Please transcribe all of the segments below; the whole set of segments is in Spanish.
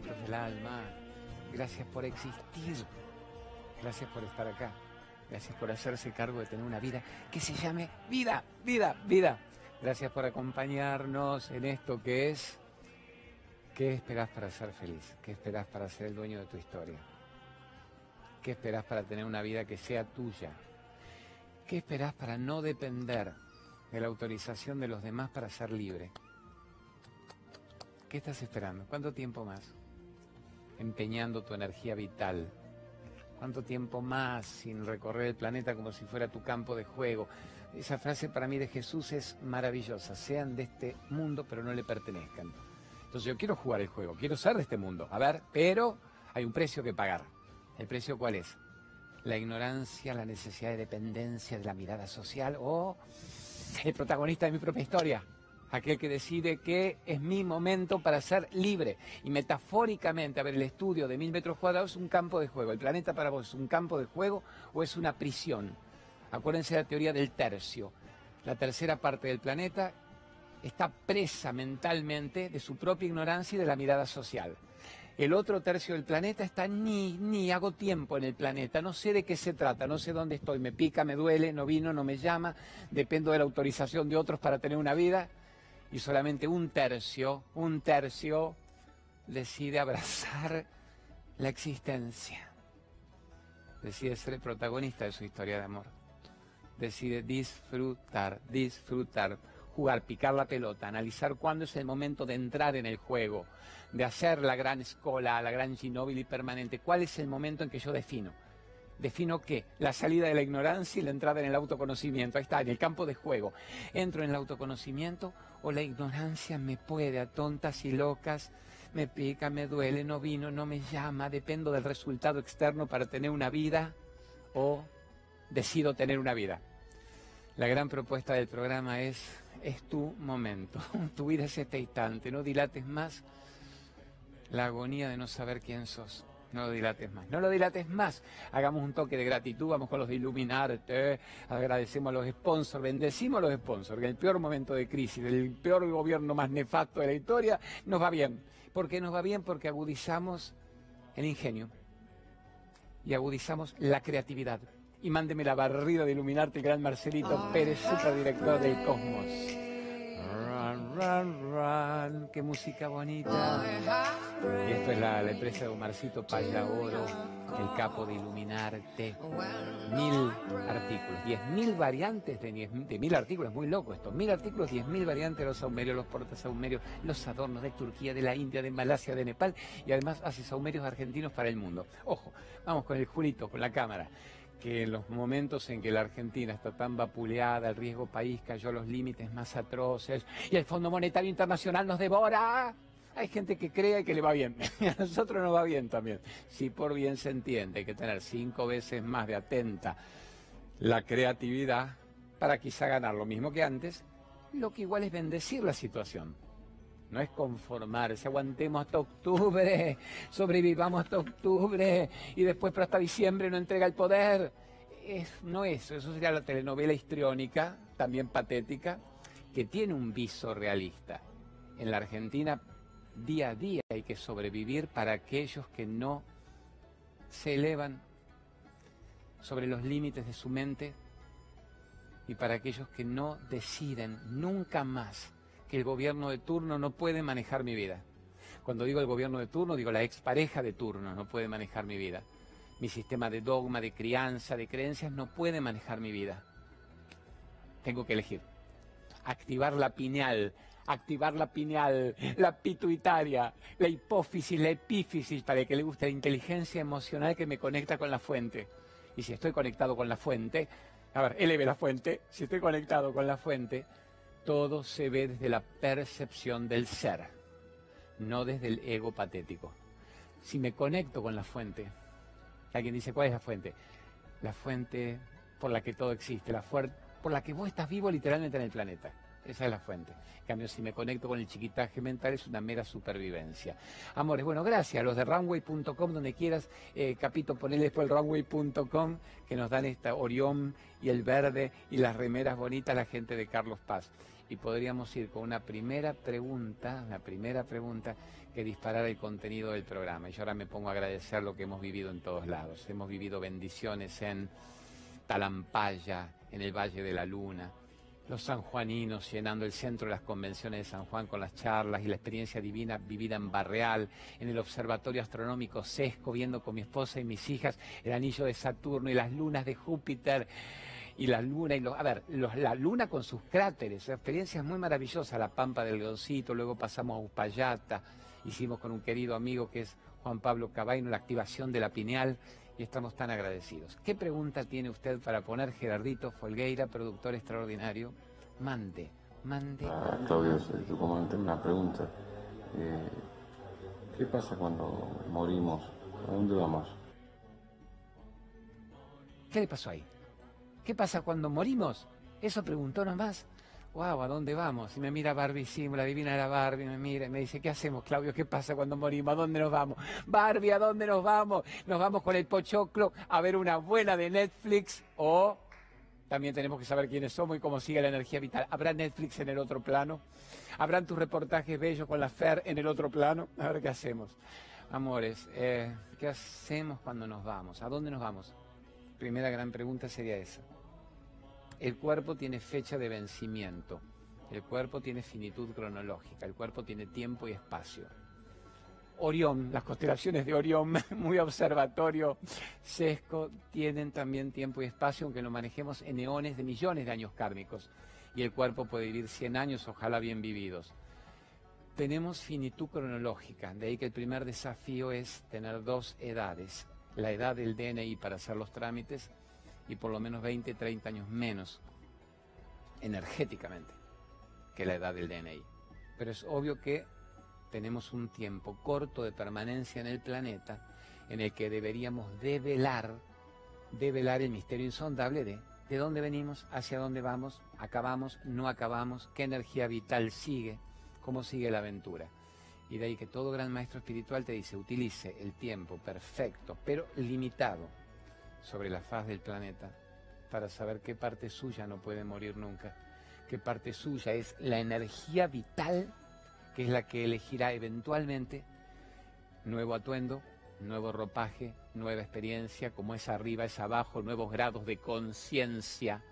del alma. Gracias por existir. Gracias por estar acá. Gracias por hacerse cargo de tener una vida que se llame vida, vida, vida. Gracias por acompañarnos en esto que es ¿Qué esperas para ser feliz? ¿Qué esperas para ser el dueño de tu historia? ¿Qué esperas para tener una vida que sea tuya? ¿Qué esperas para no depender de la autorización de los demás para ser libre? ¿Qué estás esperando? ¿Cuánto tiempo más? Empeñando tu energía vital. ¿Cuánto tiempo más sin recorrer el planeta como si fuera tu campo de juego? Esa frase para mí de Jesús es maravillosa. Sean de este mundo pero no le pertenezcan. Entonces yo quiero jugar el juego, quiero ser de este mundo. A ver, pero hay un precio que pagar. ¿El precio cuál es? La ignorancia, la necesidad de dependencia de la mirada social o el protagonista de mi propia historia. Aquel que decide que es mi momento para ser libre. Y metafóricamente, a ver, el estudio de mil metros cuadrados es un campo de juego. ¿El planeta para vos es un campo de juego o es una prisión? Acuérdense de la teoría del tercio. La tercera parte del planeta está presa mentalmente de su propia ignorancia y de la mirada social. El otro tercio del planeta está ni, ni hago tiempo en el planeta, no sé de qué se trata, no sé dónde estoy, me pica, me duele, no vino, no me llama, dependo de la autorización de otros para tener una vida. Y solamente un tercio, un tercio decide abrazar la existencia. Decide ser el protagonista de su historia de amor. Decide disfrutar, disfrutar jugar, picar la pelota, analizar cuándo es el momento de entrar en el juego, de hacer la gran escola, la gran Ginóbili permanente, cuál es el momento en que yo defino. ¿Defino qué? La salida de la ignorancia y la entrada en el autoconocimiento. Ahí está, en el campo de juego. ¿Entro en el autoconocimiento o la ignorancia me puede a tontas y locas? Me pica, me duele, no vino, no me llama, dependo del resultado externo para tener una vida o decido tener una vida. La gran propuesta del programa es es tu momento. Tu vida es este instante. No dilates más la agonía de no saber quién sos. No lo dilates más. No lo dilates más. Hagamos un toque de gratitud. Vamos con los de Iluminarte. Agradecemos a los sponsors. Bendecimos a los sponsors. Que en el peor momento de crisis, del peor gobierno más nefasto de la historia, nos va bien. ¿Por qué nos va bien? Porque agudizamos el ingenio. Y agudizamos la creatividad y mándeme la barrida de iluminarte, el gran Marcelito Pérez, superdirector del Cosmos. Run, run, qué música bonita. Y esto es la, empresa de Omarcito Payaoro, el capo de Iluminarte. Mil artículos, diez mil variantes de, mil artículos, muy loco esto. Mil artículos, diez mil variantes de los saumerios, los portasaumerios, los adornos de Turquía, de la India, de Malasia, de Nepal y además hace saumerios argentinos para el mundo. Ojo, vamos con el Julito, con la cámara que en los momentos en que la Argentina está tan vapuleada, el riesgo país cayó a los límites más atroces y el Fondo Monetario Internacional nos devora. Hay gente que cree que le va bien a nosotros nos va bien también. Si por bien se entiende, que tener cinco veces más de atenta la creatividad para quizá ganar lo mismo que antes, lo que igual es bendecir la situación. No es conformarse, aguantemos hasta octubre, sobrevivamos hasta octubre y después pero hasta diciembre no entrega el poder. Es, no eso, eso sería la telenovela histriónica, también patética, que tiene un viso realista. En la Argentina, día a día hay que sobrevivir para aquellos que no se elevan sobre los límites de su mente y para aquellos que no deciden nunca más que el gobierno de turno no puede manejar mi vida. Cuando digo el gobierno de turno, digo la expareja de turno no puede manejar mi vida. Mi sistema de dogma, de crianza, de creencias no puede manejar mi vida. Tengo que elegir. Activar la pineal, activar la pineal, la pituitaria, la hipófisis, la epífisis, para que le guste la inteligencia emocional que me conecta con la fuente. Y si estoy conectado con la fuente, a ver, eleve la fuente, si estoy conectado con la fuente, todo se ve desde la percepción del ser, no desde el ego patético. Si me conecto con la fuente, alguien dice, ¿cuál es la fuente? La fuente por la que todo existe, la por la que vos estás vivo literalmente en el planeta. Esa es la fuente. En cambio, si me conecto con el chiquitaje mental, es una mera supervivencia. Amores, bueno, gracias los de runway.com, donde quieras, eh, Capito, ponele después el runway.com, que nos dan esta Orión y el verde y las remeras bonitas, la gente de Carlos Paz. y podríamos ir con una primera pregunta, la primera pregunta que disparara el contenido del programa. Y yo ahora me pongo a agradecer lo que hemos vivido en todos lados. Hemos vivido bendiciones en Talampaya, en el Valle de la Luna, los sanjuaninos llenando el centro de las convenciones de San Juan con las charlas y la experiencia divina vivida en Barreal, en el Observatorio Astronómico Sesco, viendo con mi esposa y mis hijas el anillo de Saturno y las lunas de Júpiter y la luna y los, a ver, la luna con sus cráteres, experiencias muy maravillosas, la Pampa del Leoncito, luego pasamos a Uspallata, hicimos con un querido amigo que es Juan Pablo Cabaino la activación de la pineal y estamos tan agradecidos. ¿Qué pregunta tiene usted para poner Gerardito Folgueira, productor extraordinario? Mande, mande. Ah, Claudio, tu comandante, una pregunta. Eh, ¿Qué pasa cuando morimos? ¿A dónde vamos? ¿Qué le pasó ahí? ¿Qué pasa cuando morimos? Eso preguntó nomás. Wow, ¿a dónde vamos? Y me mira Barbie, sí, la divina era Barbie, me mira y me dice, ¿qué hacemos, Claudio? ¿Qué pasa cuando morimos? ¿A dónde nos vamos? Barbie, ¿a dónde nos vamos? Nos vamos con el pochoclo a ver una buena de Netflix o también tenemos que saber quiénes somos y cómo sigue la energía vital. ¿Habrá Netflix en el otro plano? ¿Habrán tus reportajes bellos con la FER en el otro plano? A ver qué hacemos. Amores, eh, ¿qué hacemos cuando nos vamos? ¿A dónde nos vamos? Primera gran pregunta sería esa. El cuerpo tiene fecha de vencimiento, el cuerpo tiene finitud cronológica, el cuerpo tiene tiempo y espacio. Orión, las constelaciones de Orión, muy observatorio, sesco, tienen también tiempo y espacio, aunque lo manejemos en eones de millones de años kármicos. Y el cuerpo puede vivir 100 años, ojalá bien vividos. Tenemos finitud cronológica, de ahí que el primer desafío es tener dos edades. La edad del DNI para hacer los trámites y por lo menos 20, 30 años menos energéticamente que la edad del DNI. Pero es obvio que tenemos un tiempo corto de permanencia en el planeta en el que deberíamos develar, develar el misterio insondable de de dónde venimos, hacia dónde vamos, acabamos, no acabamos, qué energía vital sigue, cómo sigue la aventura. Y de ahí que todo gran maestro espiritual te dice, utilice el tiempo perfecto, pero limitado, sobre la faz del planeta para saber qué parte suya no puede morir nunca, qué parte suya es la energía vital que es la que elegirá eventualmente nuevo atuendo, nuevo ropaje, nueva experiencia, como es arriba, es abajo, nuevos grados de conciencia.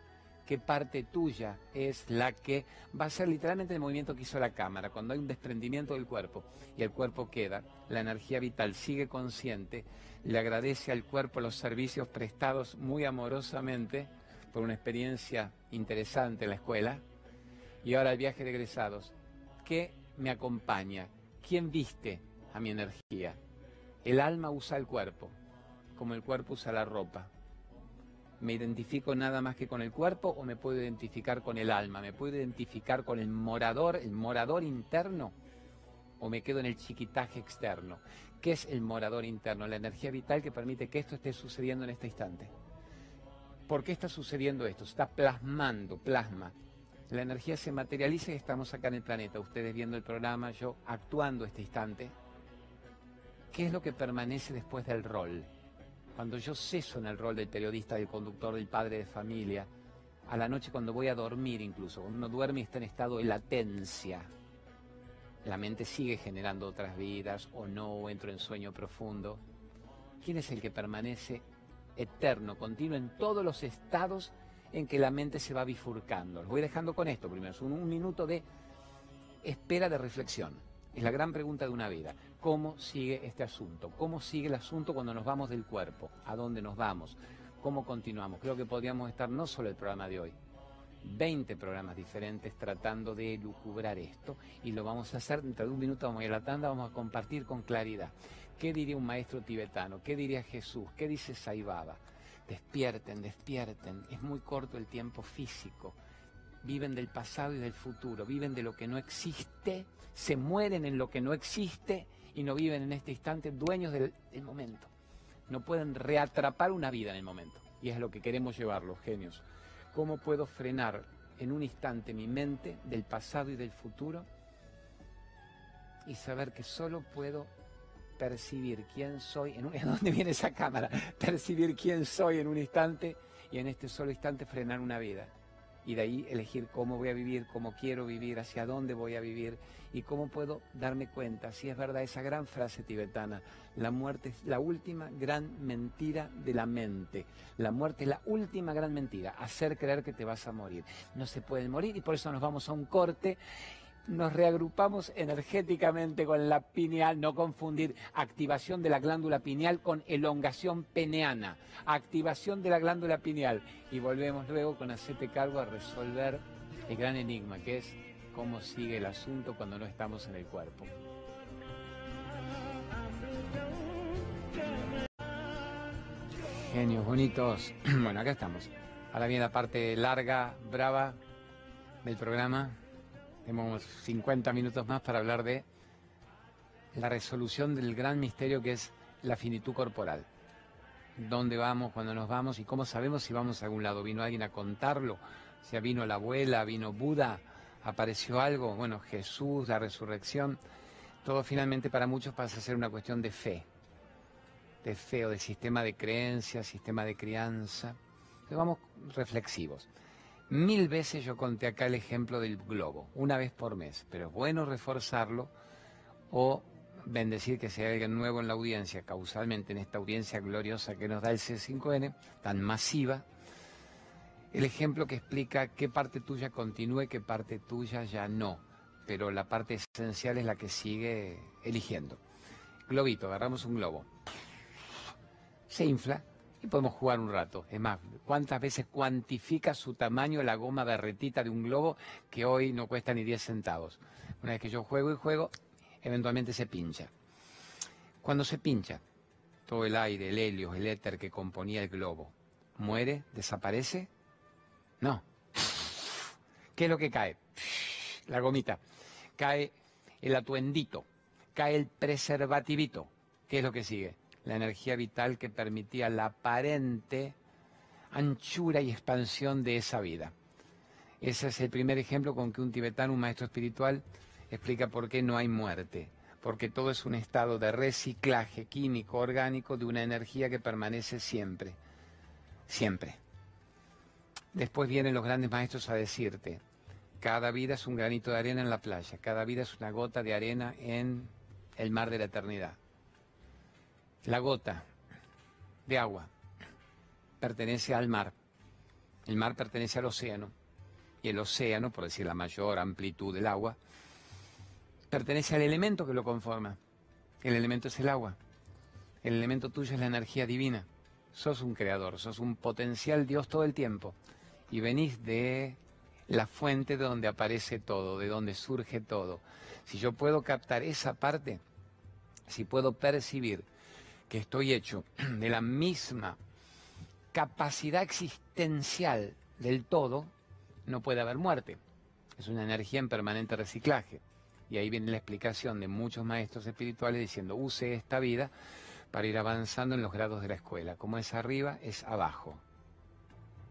¿Qué parte tuya es la que va a ser literalmente el movimiento que hizo la cámara? Cuando hay un desprendimiento del cuerpo y el cuerpo queda, la energía vital sigue consciente, le agradece al cuerpo los servicios prestados muy amorosamente por una experiencia interesante en la escuela. Y ahora el viaje de egresados. ¿Qué me acompaña? ¿Quién viste a mi energía? El alma usa el cuerpo, como el cuerpo usa la ropa. ¿Me identifico nada más que con el cuerpo o me puedo identificar con el alma? ¿Me puedo identificar con el morador, el morador interno? ¿O me quedo en el chiquitaje externo? ¿Qué es el morador interno? La energía vital que permite que esto esté sucediendo en este instante. ¿Por qué está sucediendo esto? está plasmando, plasma. La energía se materializa y estamos acá en el planeta. Ustedes viendo el programa, yo actuando este instante. ¿Qué es lo que permanece después del rol? Cuando yo ceso en el rol del periodista, del conductor, del padre de familia, a la noche cuando voy a dormir incluso, cuando uno duerme y está en estado de latencia, la mente sigue generando otras vidas o no, entro en sueño profundo. ¿Quién es el que permanece eterno, continuo en todos los estados en que la mente se va bifurcando? Los voy dejando con esto primero, es un minuto de espera de reflexión. Es la gran pregunta de una vida. ¿Cómo sigue este asunto? ¿Cómo sigue el asunto cuando nos vamos del cuerpo? ¿A dónde nos vamos? ¿Cómo continuamos? Creo que podríamos estar no solo el programa de hoy, 20 programas diferentes tratando de lucubrar esto y lo vamos a hacer dentro de un minuto vamos a ir a la tanda, vamos a compartir con claridad. ¿Qué diría un maestro tibetano? ¿Qué diría Jesús? ¿Qué dice Saibaba? Despierten, despierten. Es muy corto el tiempo físico. Viven del pasado y del futuro, viven de lo que no existe, se mueren en lo que no existe y no viven en este instante dueños del, momento. No pueden reatrapar una vida en el momento. Y es lo que queremos llevar los genios ¿Cómo puedo frenar en un instante mi mente del pasado y del futuro y saber que solo puedo percibir quién soy, en un, dónde viene esa cámara? Percibir quién soy en un instante y en este solo instante frenar una vida. Y de ahí elegir cómo voy a vivir, cómo quiero vivir, hacia dónde voy a vivir y cómo puedo darme cuenta si es verdad esa gran frase tibetana, la muerte es la última gran mentira de la mente. La muerte es la última gran mentira, hacer creer que te vas a morir. No se puede morir y por eso nos vamos a un corte nos reagrupamos energéticamente con la pineal, no confundir activación de la glándula pineal con elongación peneana, activación de la glándula pineal. Y volvemos luego con hacerte cargo a resolver el gran enigma que es cómo sigue el asunto cuando no estamos en el cuerpo. Genios bonitos. Bueno, acá estamos. Ahora viene la parte larga, brava del programa. Tenemos 50 minutos más para hablar de la resolución del gran misterio que es la finitud corporal. ¿Dónde vamos, cuando nos vamos y cómo sabemos si vamos a algún lado? ¿Vino alguien a contarlo? ¿Si vino la abuela, vino Buda, apareció algo? Bueno, Jesús, la resurrección. Todo finalmente para muchos pasa a ser una cuestión de fe, de fe o de sistema de creencia, sistema de crianza. Entonces vamos reflexivos. Mil veces yo conté acá el ejemplo del globo, una vez por mes, pero es bueno reforzarlo o bendecir que sea alguien nuevo en la audiencia, causalmente en esta audiencia gloriosa que nos da el C5N, tan masiva, el ejemplo que explica qué parte tuya continúe, qué parte tuya ya no, pero la parte esencial es la que sigue eligiendo. Globito, agarramos un globo, se infla, y podemos jugar un rato. Es más, ¿cuántas veces cuantifica su tamaño la goma berretita de un globo que hoy no cuesta ni 10 centavos? Una vez que yo juego y juego, eventualmente se pincha. Cuando se pincha, todo el aire, el helio, el éter que componía el globo, ¿muere? ¿Desaparece? No. ¿Qué es lo que cae? La gomita. Cae el atuendito, cae el preservativito. ¿Qué es lo que sigue? La energía vital que permitía la aparente anchura y expansión de esa vida. Ese es el primer ejemplo con que un tibetano, un maestro espiritual, explica por qué no hay muerte, porque todo es un estado de reciclaje químico, orgánico, de una energía que permanece siempre, siempre. Después vienen los grandes maestros a decirte, cada vida es un granito de arena en la playa, cada vida es una gota de arena en el mar de la eternidad. La gota de agua pertenece al mar, el mar pertenece al océano y el océano, por decir la mayor amplitud del agua, pertenece al elemento que lo conforma. El elemento es el agua. El elemento tuyo es la energía divina. Sos un creador, sos un potencial Dios todo el tiempo. Y venís de la fuente de donde aparece todo, de donde surge todo. Si yo puedo captar esa parte, si puedo percibir que estoy hecho de la misma capacidad existencial del todo, no puede haber muerte. Es una energía en permanente reciclaje. Y ahí viene la explicación de muchos maestros espirituales diciendo, use esta vida para ir avanzando en los grados de la escuela. Como es arriba, es abajo.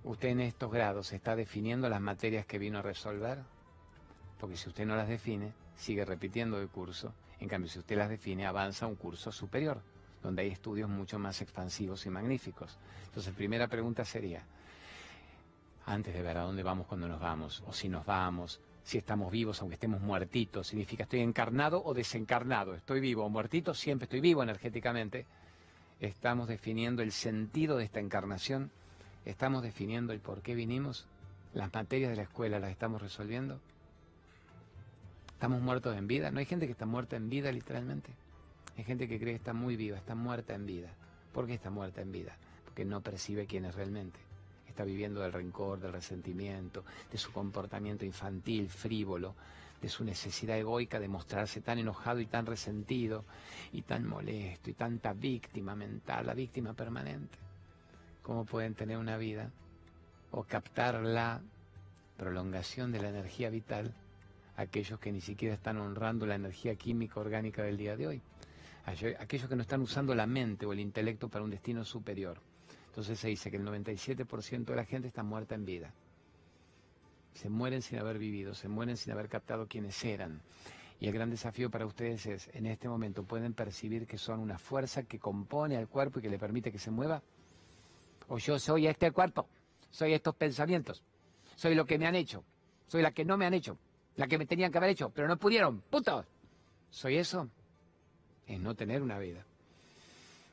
¿Usted en estos grados está definiendo las materias que vino a resolver? Porque si usted no las define, sigue repitiendo el curso. En cambio, si usted las define, avanza a un curso superior donde hay estudios mucho más expansivos y magníficos. Entonces, primera pregunta sería, antes de ver a dónde vamos cuando nos vamos, o si nos vamos, si estamos vivos aunque estemos muertitos, significa estoy encarnado o desencarnado, estoy vivo o muertito, siempre estoy vivo energéticamente. Estamos definiendo el sentido de esta encarnación, estamos definiendo el por qué vinimos, las materias de la escuela las estamos resolviendo. ¿Estamos muertos en vida? ¿No hay gente que está muerta en vida literalmente? Hay gente que cree que está muy viva, está muerta en vida. ¿Por qué está muerta en vida? Porque no percibe quién es realmente. Está viviendo del rencor, del resentimiento, de su comportamiento infantil, frívolo, de su necesidad egoica de mostrarse tan enojado y tan resentido y tan molesto y tanta víctima mental, la víctima permanente. ¿Cómo pueden tener una vida o captar la prolongación de la energía vital aquellos que ni siquiera están honrando la energía química orgánica del día de hoy? Aquellos que no están usando la mente o el intelecto para un destino superior. Entonces se dice que el 97% de la gente está muerta en vida. Se mueren sin haber vivido, se mueren sin haber captado quiénes eran. Y el gran desafío para ustedes es, en este momento, ¿pueden percibir que son una fuerza que compone al cuerpo y que le permite que se mueva? O yo soy este cuerpo, soy estos pensamientos, soy lo que me han hecho, soy la que no me han hecho, la que me tenían que haber hecho, pero no pudieron, putos. ¿Soy eso? Es no tener una vida.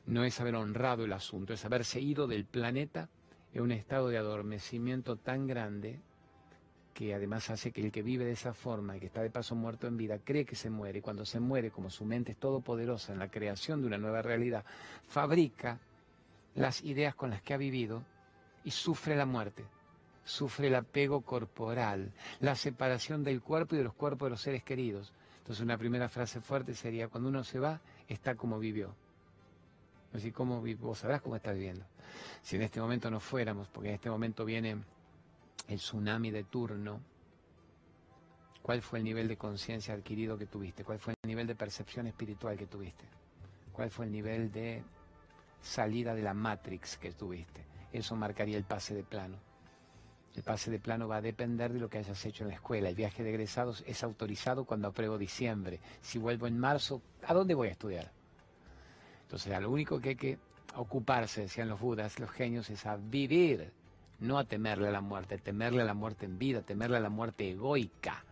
No es haber honrado el asunto, es haberse ido del planeta en un estado de adormecimiento tan grande que además hace que el que vive de esa forma y que está de paso muerto en vida cree que se muere y cuando se muere, como su mente es todopoderosa en la creación de una nueva realidad, fabrica las ideas con las que ha vivido y sufre la muerte, sufre el apego corporal, la separación del cuerpo y de los cuerpos de los seres queridos. Entonces una primera frase fuerte sería, cuando uno se va, está como vivió. Así como vos sabrás cómo está viviendo. Si en este momento no fuéramos, porque en este momento viene el tsunami de turno, ¿cuál fue el nivel de conciencia adquirido que tuviste? ¿Cuál fue el nivel de percepción espiritual que tuviste? ¿Cuál fue el nivel de salida de la Matrix que tuviste? Eso marcaría el pase de plano. El pase de plano va a depender de lo que hayas hecho en la escuela. El viaje de egresados es autorizado cuando apruebo diciembre. Si vuelvo en marzo, ¿a dónde voy a estudiar? Entonces, lo único que hay que ocuparse, decían los budas, los genios, es a vivir no a temerle a la muerte, temerle a la muerte en vida, temerle a la muerte egoica.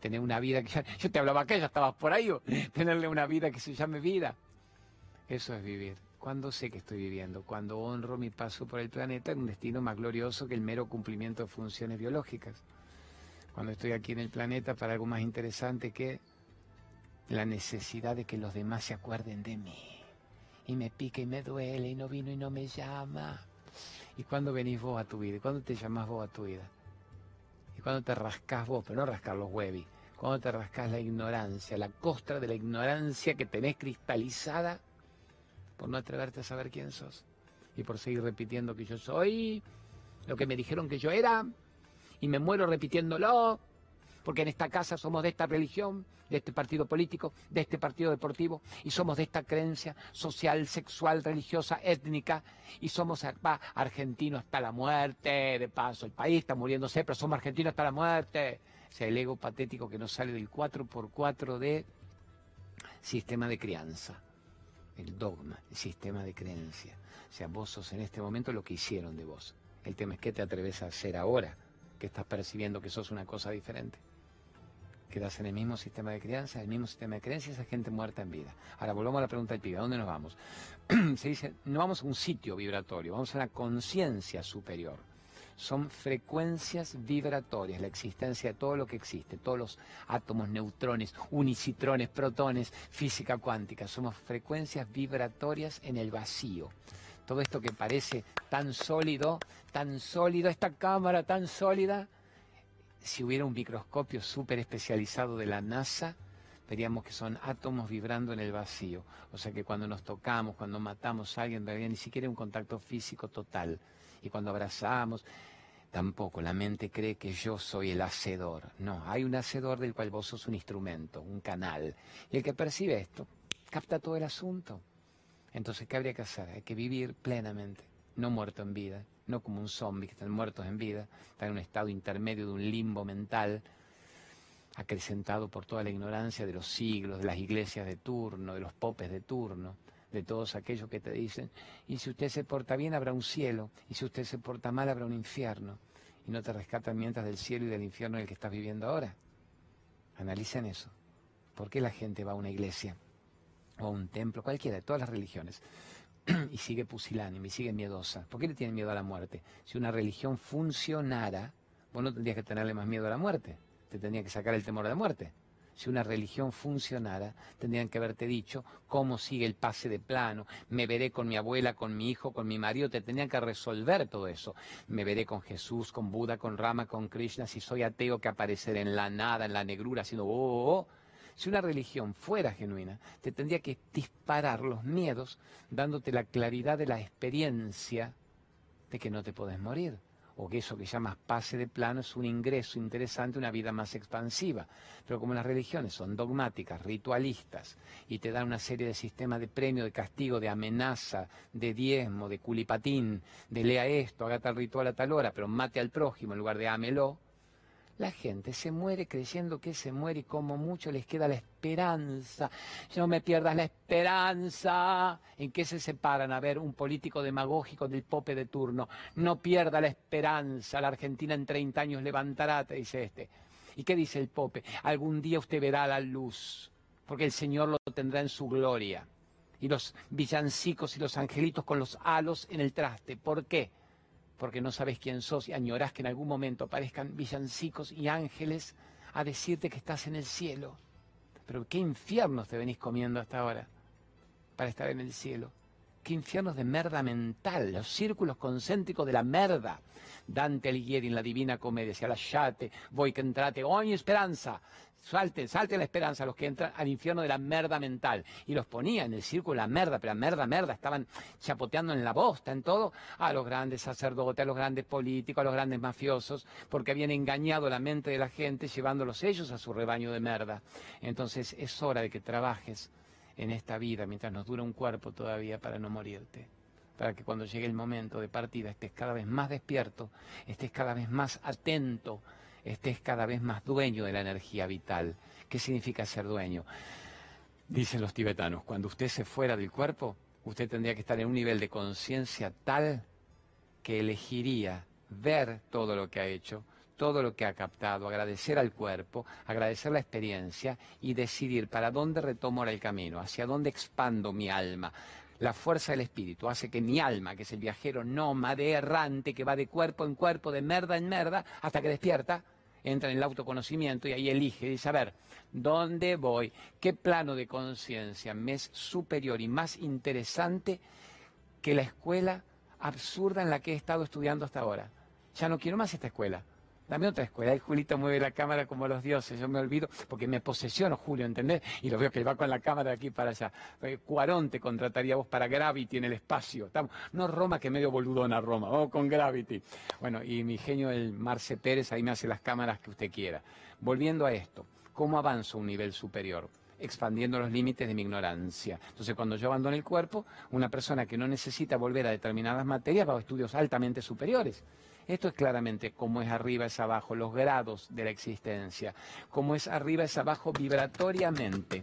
Tener una vida que ya, yo te hablaba que ya estabas por ahí, tenerle una vida que se llame vida. Eso es vivir. Cuando sé que estoy viviendo, cuando honro mi paso por el planeta en un destino más glorioso que el mero cumplimiento de funciones biológicas. Cuando estoy aquí en el planeta para algo más interesante que la necesidad de que los demás se acuerden de mí. Y me pique y me duele y no vino y no me llama. ¿Y cuándo venís vos a tu vida? ¿Y cuándo te llamás vos a tu vida? ¿Y cuándo te rascás vos? Pero no rascar los huevis. ¿Cuándo te rascás la ignorancia, la costra de la ignorancia que tenés cristalizada por no atreverte a saber quién sos? Y por seguir repitiendo que yo soy lo que me dijeron que yo era y me muero repitiéndolo porque en esta casa somos de esta religión, de este partido político, de este partido deportivo, y somos de esta creencia social, sexual, religiosa, étnica, y somos argentinos hasta la muerte, de paso, el país está muriéndose, pero somos argentinos hasta la muerte. O sea, el ego patético que nos sale del 4x4 de sistema de crianza, el dogma, el sistema de creencia. O sea, vos sos en este momento lo que hicieron de vos. El tema es qué te atreves a hacer ahora, que estás percibiendo que sos una cosa diferente quedas en el mismo sistema de crianza, el mismo sistema de creencias, esa gente muerta en vida. Ahora volvamos a la pregunta del pibe, ¿a dónde nos vamos? Se dice, no vamos a un sitio vibratorio, vamos a la conciencia superior. Son frecuencias vibratorias, la existencia de todo lo que existe, todos los átomos, neutrones, unicitrones, protones, física cuántica, somos frecuencias vibratorias en el vacío todo esto que parece tan sólido, tan sólido, esta cámara tan sólida, si hubiera un microscopio súper especializado de la NASA, veríamos que son átomos vibrando en el vacío. O sea que cuando nos tocamos, cuando matamos a alguien, en ni siquiera un contacto físico total. Y cuando abrazamos, tampoco. La mente cree que yo soy el hacedor. No, hay un hacedor del cual vos sos un instrumento, un canal. Y el que percibe esto, capta todo el asunto. Entonces, ¿qué habría que hacer? Hay que vivir plenamente, no muerto en vida no como un zombie que están muertos en vida, están en un estado intermedio de un limbo mental, acrecentado por toda la ignorancia de los siglos, de las iglesias de turno, de los popes de turno, de todos aquellos que te dicen, y si usted se porta bien habrá un cielo, y si usted se porta mal habrá un infierno, y no te rescatan mientras del cielo y del infierno en el que estás viviendo ahora. Analicen eso. ¿Por qué la gente va a una iglesia o a un templo, cualquiera de todas las religiones? y sigue pusilánime y sigue miedosa. ¿Por qué le tiene miedo a la muerte? Si una religión funcionara, vos no tendrías que tenerle más miedo a la muerte, te tendría que sacar el temor a la muerte. Si una religión funcionara, tendrían que haberte dicho cómo sigue el pase de plano, me veré con mi abuela, con mi hijo, con mi marido, te tendrían que resolver todo eso. Me veré con Jesús, con Buda, con Rama, con Krishna, si soy ateo que apareceré en la nada, en la negrura, haciendo oh, oh, oh si una religión fuera genuina, te tendría que disparar los miedos dándote la claridad de la experiencia de que no te podés morir o que eso que llamas pase de plano es un ingreso interesante, una vida más expansiva. Pero como las religiones son dogmáticas, ritualistas, y te dan una serie de sistemas de premio, de castigo, de amenaza, de diezmo, de culipatín, de lea esto, haga tal ritual a tal hora, pero mate al prójimo en lugar de ámelo, La gente se muere creyendo que se muere y como mucho les queda la esperanza. No me pierdas la esperanza. ¿En qué se separan? A ver, un político demagógico del pope de turno. No pierda la esperanza. La Argentina en 30 años levantará, te dice este. ¿Y qué dice el pope? Algún día usted verá la luz, porque el Señor lo tendrá en su gloria. Y los villancicos y los angelitos con los halos en el traste. ¿Por qué? Porque no sabes quién sos y añorás que en algún momento aparezcan villancicos y ángeles a decirte que estás en el cielo. Pero qué infiernos te venís comiendo hasta ahora para estar en el cielo. Infiernos de merda mental, los círculos concéntricos de la merda. Dante Alighieri en la Divina Comedia decía, lasciate, voy que entrate, ogni esperanza, Salten, salten la esperanza los que entran al infierno de la merda mental. Y los ponía en el círculo de la merda, pero la merda, merda, estaban chapoteando en la bosta, en todo, a los grandes sacerdotes, a los grandes políticos, a los grandes mafiosos, porque habían engañado la mente de la gente llevándolos ellos a su rebaño de merda. Entonces es hora de que trabajes en esta vida mientras nos dura un cuerpo todavía para no morirte para que cuando llegue el momento de partida estés cada vez más despierto, estés cada vez más atento estés cada vez más dueño de la energía vital. ¿Qué significa ser dueño? Dicen los tibetanos, cuando usted se fuera del cuerpo, usted tendría que estar en un nivel de conciencia tal que elegiría ver todo lo que ha hecho, todo lo que ha captado, agradecer al cuerpo, agradecer la experiencia y decidir para dónde retomo el camino, hacia dónde expando mi alma. La fuerza del espíritu hace que mi alma, que es el viajero nómade, errante, que va de cuerpo en cuerpo, de merda en merda, hasta que despierta, entra en el autoconocimiento y ahí elige, dice, a ver, ¿dónde voy? ¿Qué plano de conciencia me es superior y más interesante que la escuela absurda en la que he estado estudiando hasta ahora? Ya no quiero más esta escuela. Dame otra escuela. Y Julito mueve la cámara como los dioses. Yo me olvido, porque me posesiono, Julio, ¿entendés? Y lo veo que va con la cámara de aquí para allá. Eh, Cuarón te contrataría vos para Gravity en el espacio. No Roma, que medio boludona Roma. Vamos con Gravity. Bueno, y mi genio, el Marce Pérez, ahí me hace las cámaras que usted quiera. Volviendo a esto, ¿cómo avanzo a un nivel superior? expandiendo los límites de mi ignorancia. Entonces, cuando yo abandono el cuerpo, una persona que no necesita volver a determinadas materias va a estudios altamente superiores. Esto es claramente como es arriba es abajo, los grados de la existencia, como es arriba es abajo vibratoriamente.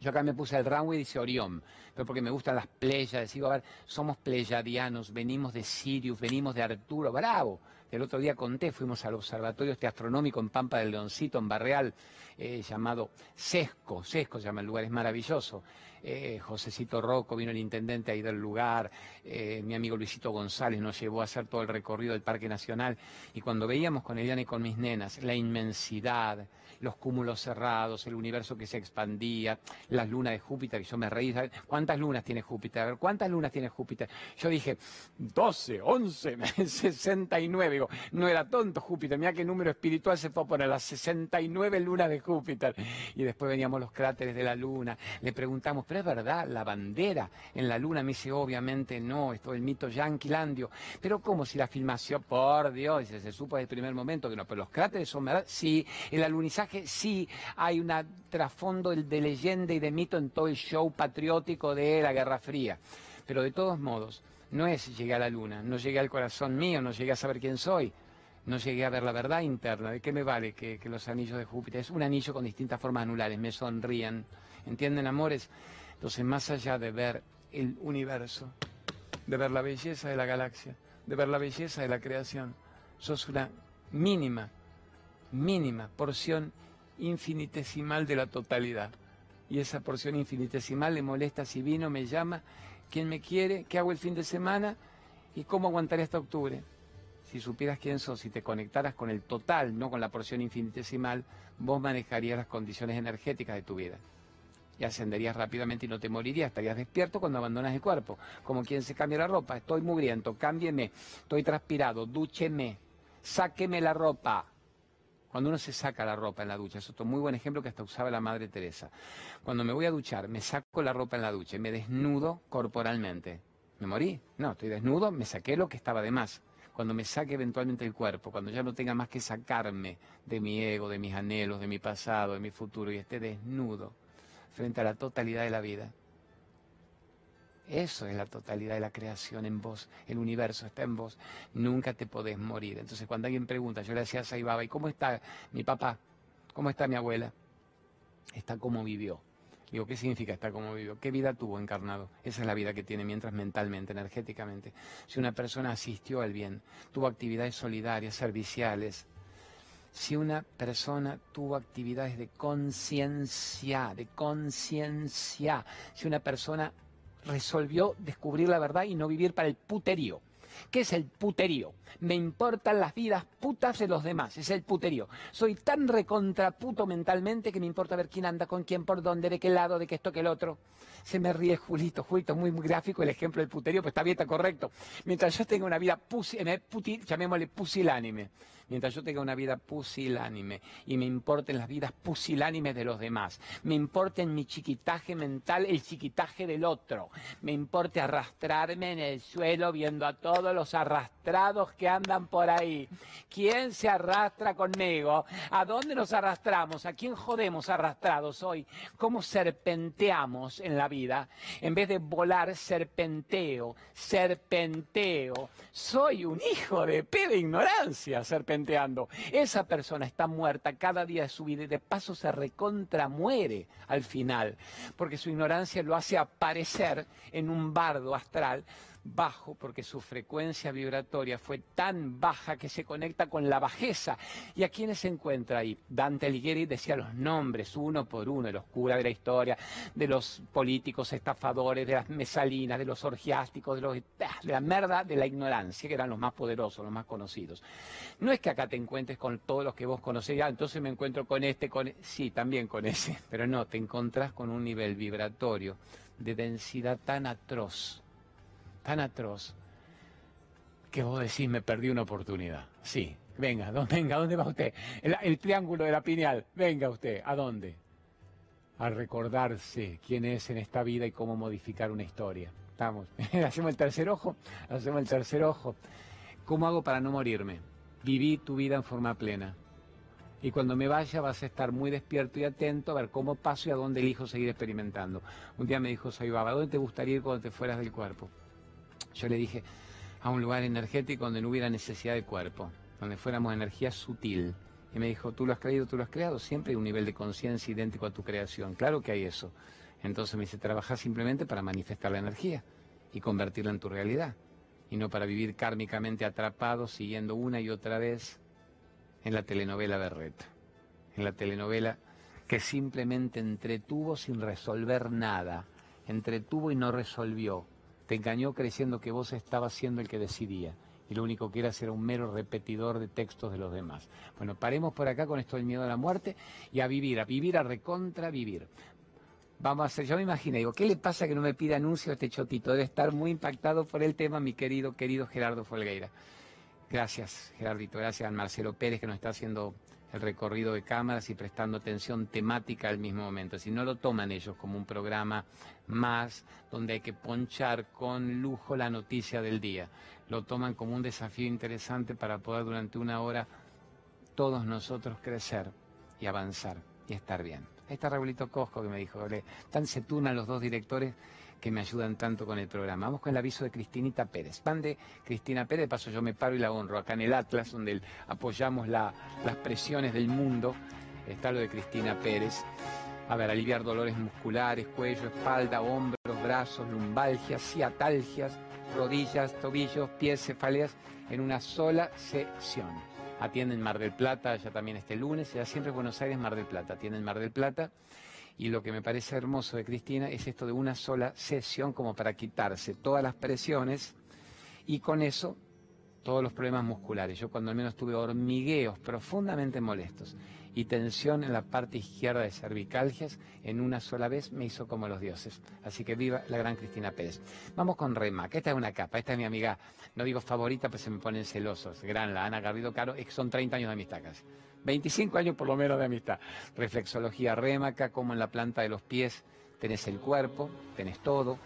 Yo acá me puse el runway y dice Orión, pero porque me gustan las playas, digo, a ver, somos pleyadianos, venimos de Sirius, venimos de Arturo, bravo. El otro día conté, fuimos al observatorio este astronómico en Pampa del Leoncito, en Barreal, eh, llamado Sesco, Sesco se llama el lugar, es maravilloso. Eh, Josecito Rocco, vino el intendente ahí del lugar, eh, mi amigo Luisito González nos llevó a hacer todo el recorrido del Parque Nacional y cuando veíamos con Eliana y con mis nenas la inmensidad, los cúmulos cerrados, el universo que se expandía, las lunas de Júpiter, y yo me reí, ¿cuántas lunas tiene Júpiter? A ver, ¿cuántas lunas tiene Júpiter? Yo dije, 12, 11, 69, digo, no era tonto Júpiter, mira qué número espiritual se fue a poner, las 69 lunas de Júpiter. Y después veníamos los cráteres de la luna, le preguntamos, pero es verdad, la bandera en la luna, me dice, obviamente no, esto es el mito yanquilandio, pero ¿cómo si la filmación, por Dios, se, se supo desde el primer momento que no, pero los cráteres son verdad, sí, el alunizaje sí. Hay un trasfondo de leyenda y de mito en todo el show patriótico de la Guerra Fría. Pero de todos modos, no es llegué a la luna, no llegué al corazón mío, no llegué a saber quién soy, no llegué a ver la verdad interna. ¿De qué me vale que, los anillos de Júpiter? Es un anillo con distintas formas anulares, me sonríen. ¿Entienden, amores? Entonces, más allá de ver el universo, de ver la belleza de la galaxia, de ver la belleza de la creación, sos una mínima, mínima porción infinitesimal de la totalidad. Y esa porción infinitesimal le molesta si vino, me llama, quién me quiere, qué hago el fin de semana y cómo aguantaré hasta octubre. Si supieras quién sos, si te conectaras con el total, no con la porción infinitesimal, vos manejarías las condiciones energéticas de tu vida. Y ascenderías rápidamente y no te morirías, estarías despierto cuando abandonas el cuerpo. Como quien se cambia la ropa, estoy mugriento, cámbieme, estoy transpirado, dúcheme, sáqueme la ropa, cuando uno se saca la ropa en la ducha, es otro muy buen ejemplo que hasta usaba la Madre Teresa. Cuando me voy a duchar, me saco la ropa en la ducha y me desnudo corporalmente. ¿Me morí? No, estoy desnudo, me saqué lo que estaba de más. Cuando me saque eventualmente el cuerpo, cuando ya no tenga más que sacarme de mi ego, de mis anhelos, de mi pasado, de mi futuro y esté desnudo frente a la totalidad de la vida, Eso es la totalidad de la creación en vos. El universo está en vos. Nunca te podés morir. Entonces, cuando alguien pregunta, yo le decía a Saibaba, ¿y cómo está mi papá? ¿Cómo está mi abuela? Está como vivió. Digo, ¿qué significa estar como vivió? ¿Qué vida tuvo encarnado? Esa es la vida que tiene mientras mentalmente, energéticamente. Si una persona asistió al bien, tuvo actividades solidarias, serviciales, si una persona tuvo actividades de conciencia, de conciencia, si una persona resolvió descubrir la verdad y no vivir para el puterío. ¿Qué es el puterío? Me importan las vidas putas de los demás, es el puterío. Soy tan recontraputo mentalmente que me importa ver quién anda con quién, por dónde, de qué lado, de qué esto, que el otro. Se me ríe Julito, Julito, muy, muy gráfico el ejemplo del puterío, pero está bien, está correcto. Mientras yo tenga una vida pusi, llamémosle pusilánime, mientras yo tenga una vida pusilánime y me importen las vidas pusilánimes de los demás, me importe en mi chiquitaje mental el chiquitaje del otro, me importe arrastrarme en el suelo viendo a todos los arrastrados que andan por ahí. ¿Quién se arrastra conmigo? ¿A dónde nos arrastramos? ¿A quién jodemos arrastrados hoy? ¿Cómo serpenteamos en la vida? En vez de volar, serpenteo, serpenteo. Soy un hijo de P de ignorancia, serpenteo esa persona está muerta cada día de su vida y de paso se recontra muere al final, porque su ignorancia lo hace aparecer en un bardo astral bajo porque su frecuencia vibratoria fue tan baja que se conecta con la bajeza. ¿Y a quiénes se encuentra ahí? Dante Alighieri decía los nombres uno por uno de los curas de la historia, de los políticos estafadores, de las mesalinas, de los orgiásticos, de, los, de la merda de la ignorancia, que eran los más poderosos, los más conocidos. No es que acá te encuentres con todos los que vos conocés, ah, entonces me encuentro con este, con... E-". Sí, también con ese, pero no, te encontrás con un nivel vibratorio de densidad tan atroz tan atroz que vos decís, me perdí una oportunidad. Sí, venga, venga, ¿a dónde va usted? El, triángulo de la pineal, venga usted, ¿a dónde? A recordarse quién es en esta vida y cómo modificar una historia. Estamos, hacemos el tercer ojo, hacemos el tercer ojo. ¿Cómo hago para no morirme? Viví tu vida en forma plena. Y cuando me vaya vas a estar muy despierto y atento a ver cómo paso y a dónde elijo seguir experimentando. Un día me dijo Saibaba, ¿dónde te gustaría ir cuando te fueras del cuerpo? Yo le dije a un lugar energético donde no hubiera necesidad de cuerpo, donde fuéramos energía sutil. Y me dijo, tú lo has creído, tú lo has creado, siempre hay un nivel de conciencia idéntico a tu creación. Claro que hay eso. Entonces me dice, trabajar simplemente para manifestar la energía y convertirla en tu realidad. Y no para vivir kármicamente atrapado siguiendo una y otra vez en la telenovela Berreta. En la telenovela que simplemente entretuvo sin resolver nada. Entretuvo y no resolvió te engañó creyendo que vos estabas siendo el que decidía y lo único que era era un mero repetidor de textos de los demás. Bueno, paremos por acá con esto del miedo a la muerte y a vivir, a vivir, a recontra vivir. Vamos a hacer, yo me imagino, digo, ¿qué le pasa que no me pide anuncio a este chotito? Debe estar muy impactado por el tema, mi querido, querido Gerardo Folgueira. Gracias, Gerardito, gracias a Marcelo Pérez que nos está haciendo el recorrido de cámaras y prestando atención temática al mismo momento. Si no lo toman ellos como un programa más donde hay que ponchar con lujo la noticia del día, lo toman como un desafío interesante para poder durante una hora todos nosotros crecer y avanzar y estar bien. Ahí está Raulito Cosco que me dijo, tan se tunan los dos directores que me ayudan tanto con el programa. Vamos con el aviso de Cristinita Pérez. Van de Cristina Pérez, de paso yo me paro y la honro. Acá en el Atlas, donde apoyamos las presiones del mundo, está lo de Cristina Pérez. A ver, aliviar dolores musculares, cuello, espalda, hombros, brazos, lumbalgias, ciatalgias, rodillas, tobillos, pies, cefaleas, en una sola sesión. Atienden Mar del Plata, ya también este lunes, ya siempre Buenos Aires, Mar del Plata. Atienden Mar del Plata y lo que me parece hermoso de Cristina es esto de una sola sesión como para quitarse todas las presiones y con eso todos los problemas musculares. Yo cuando al menos tuve hormigueos profundamente molestos y tensión en la parte izquierda de cervicalgias, en una sola vez me hizo como los dioses. Así que viva la gran Cristina Pérez. Vamos con Rema, que esta es una capa, esta es mi amiga, no digo favorita, pues se me ponen celosos. Gran, la Ana Garrido Caro, son 30 años de amistad casi. 25 años por lo menos de amistad. Reflexología rémaca, como en la planta de los pies tenés el cuerpo, tenés todo.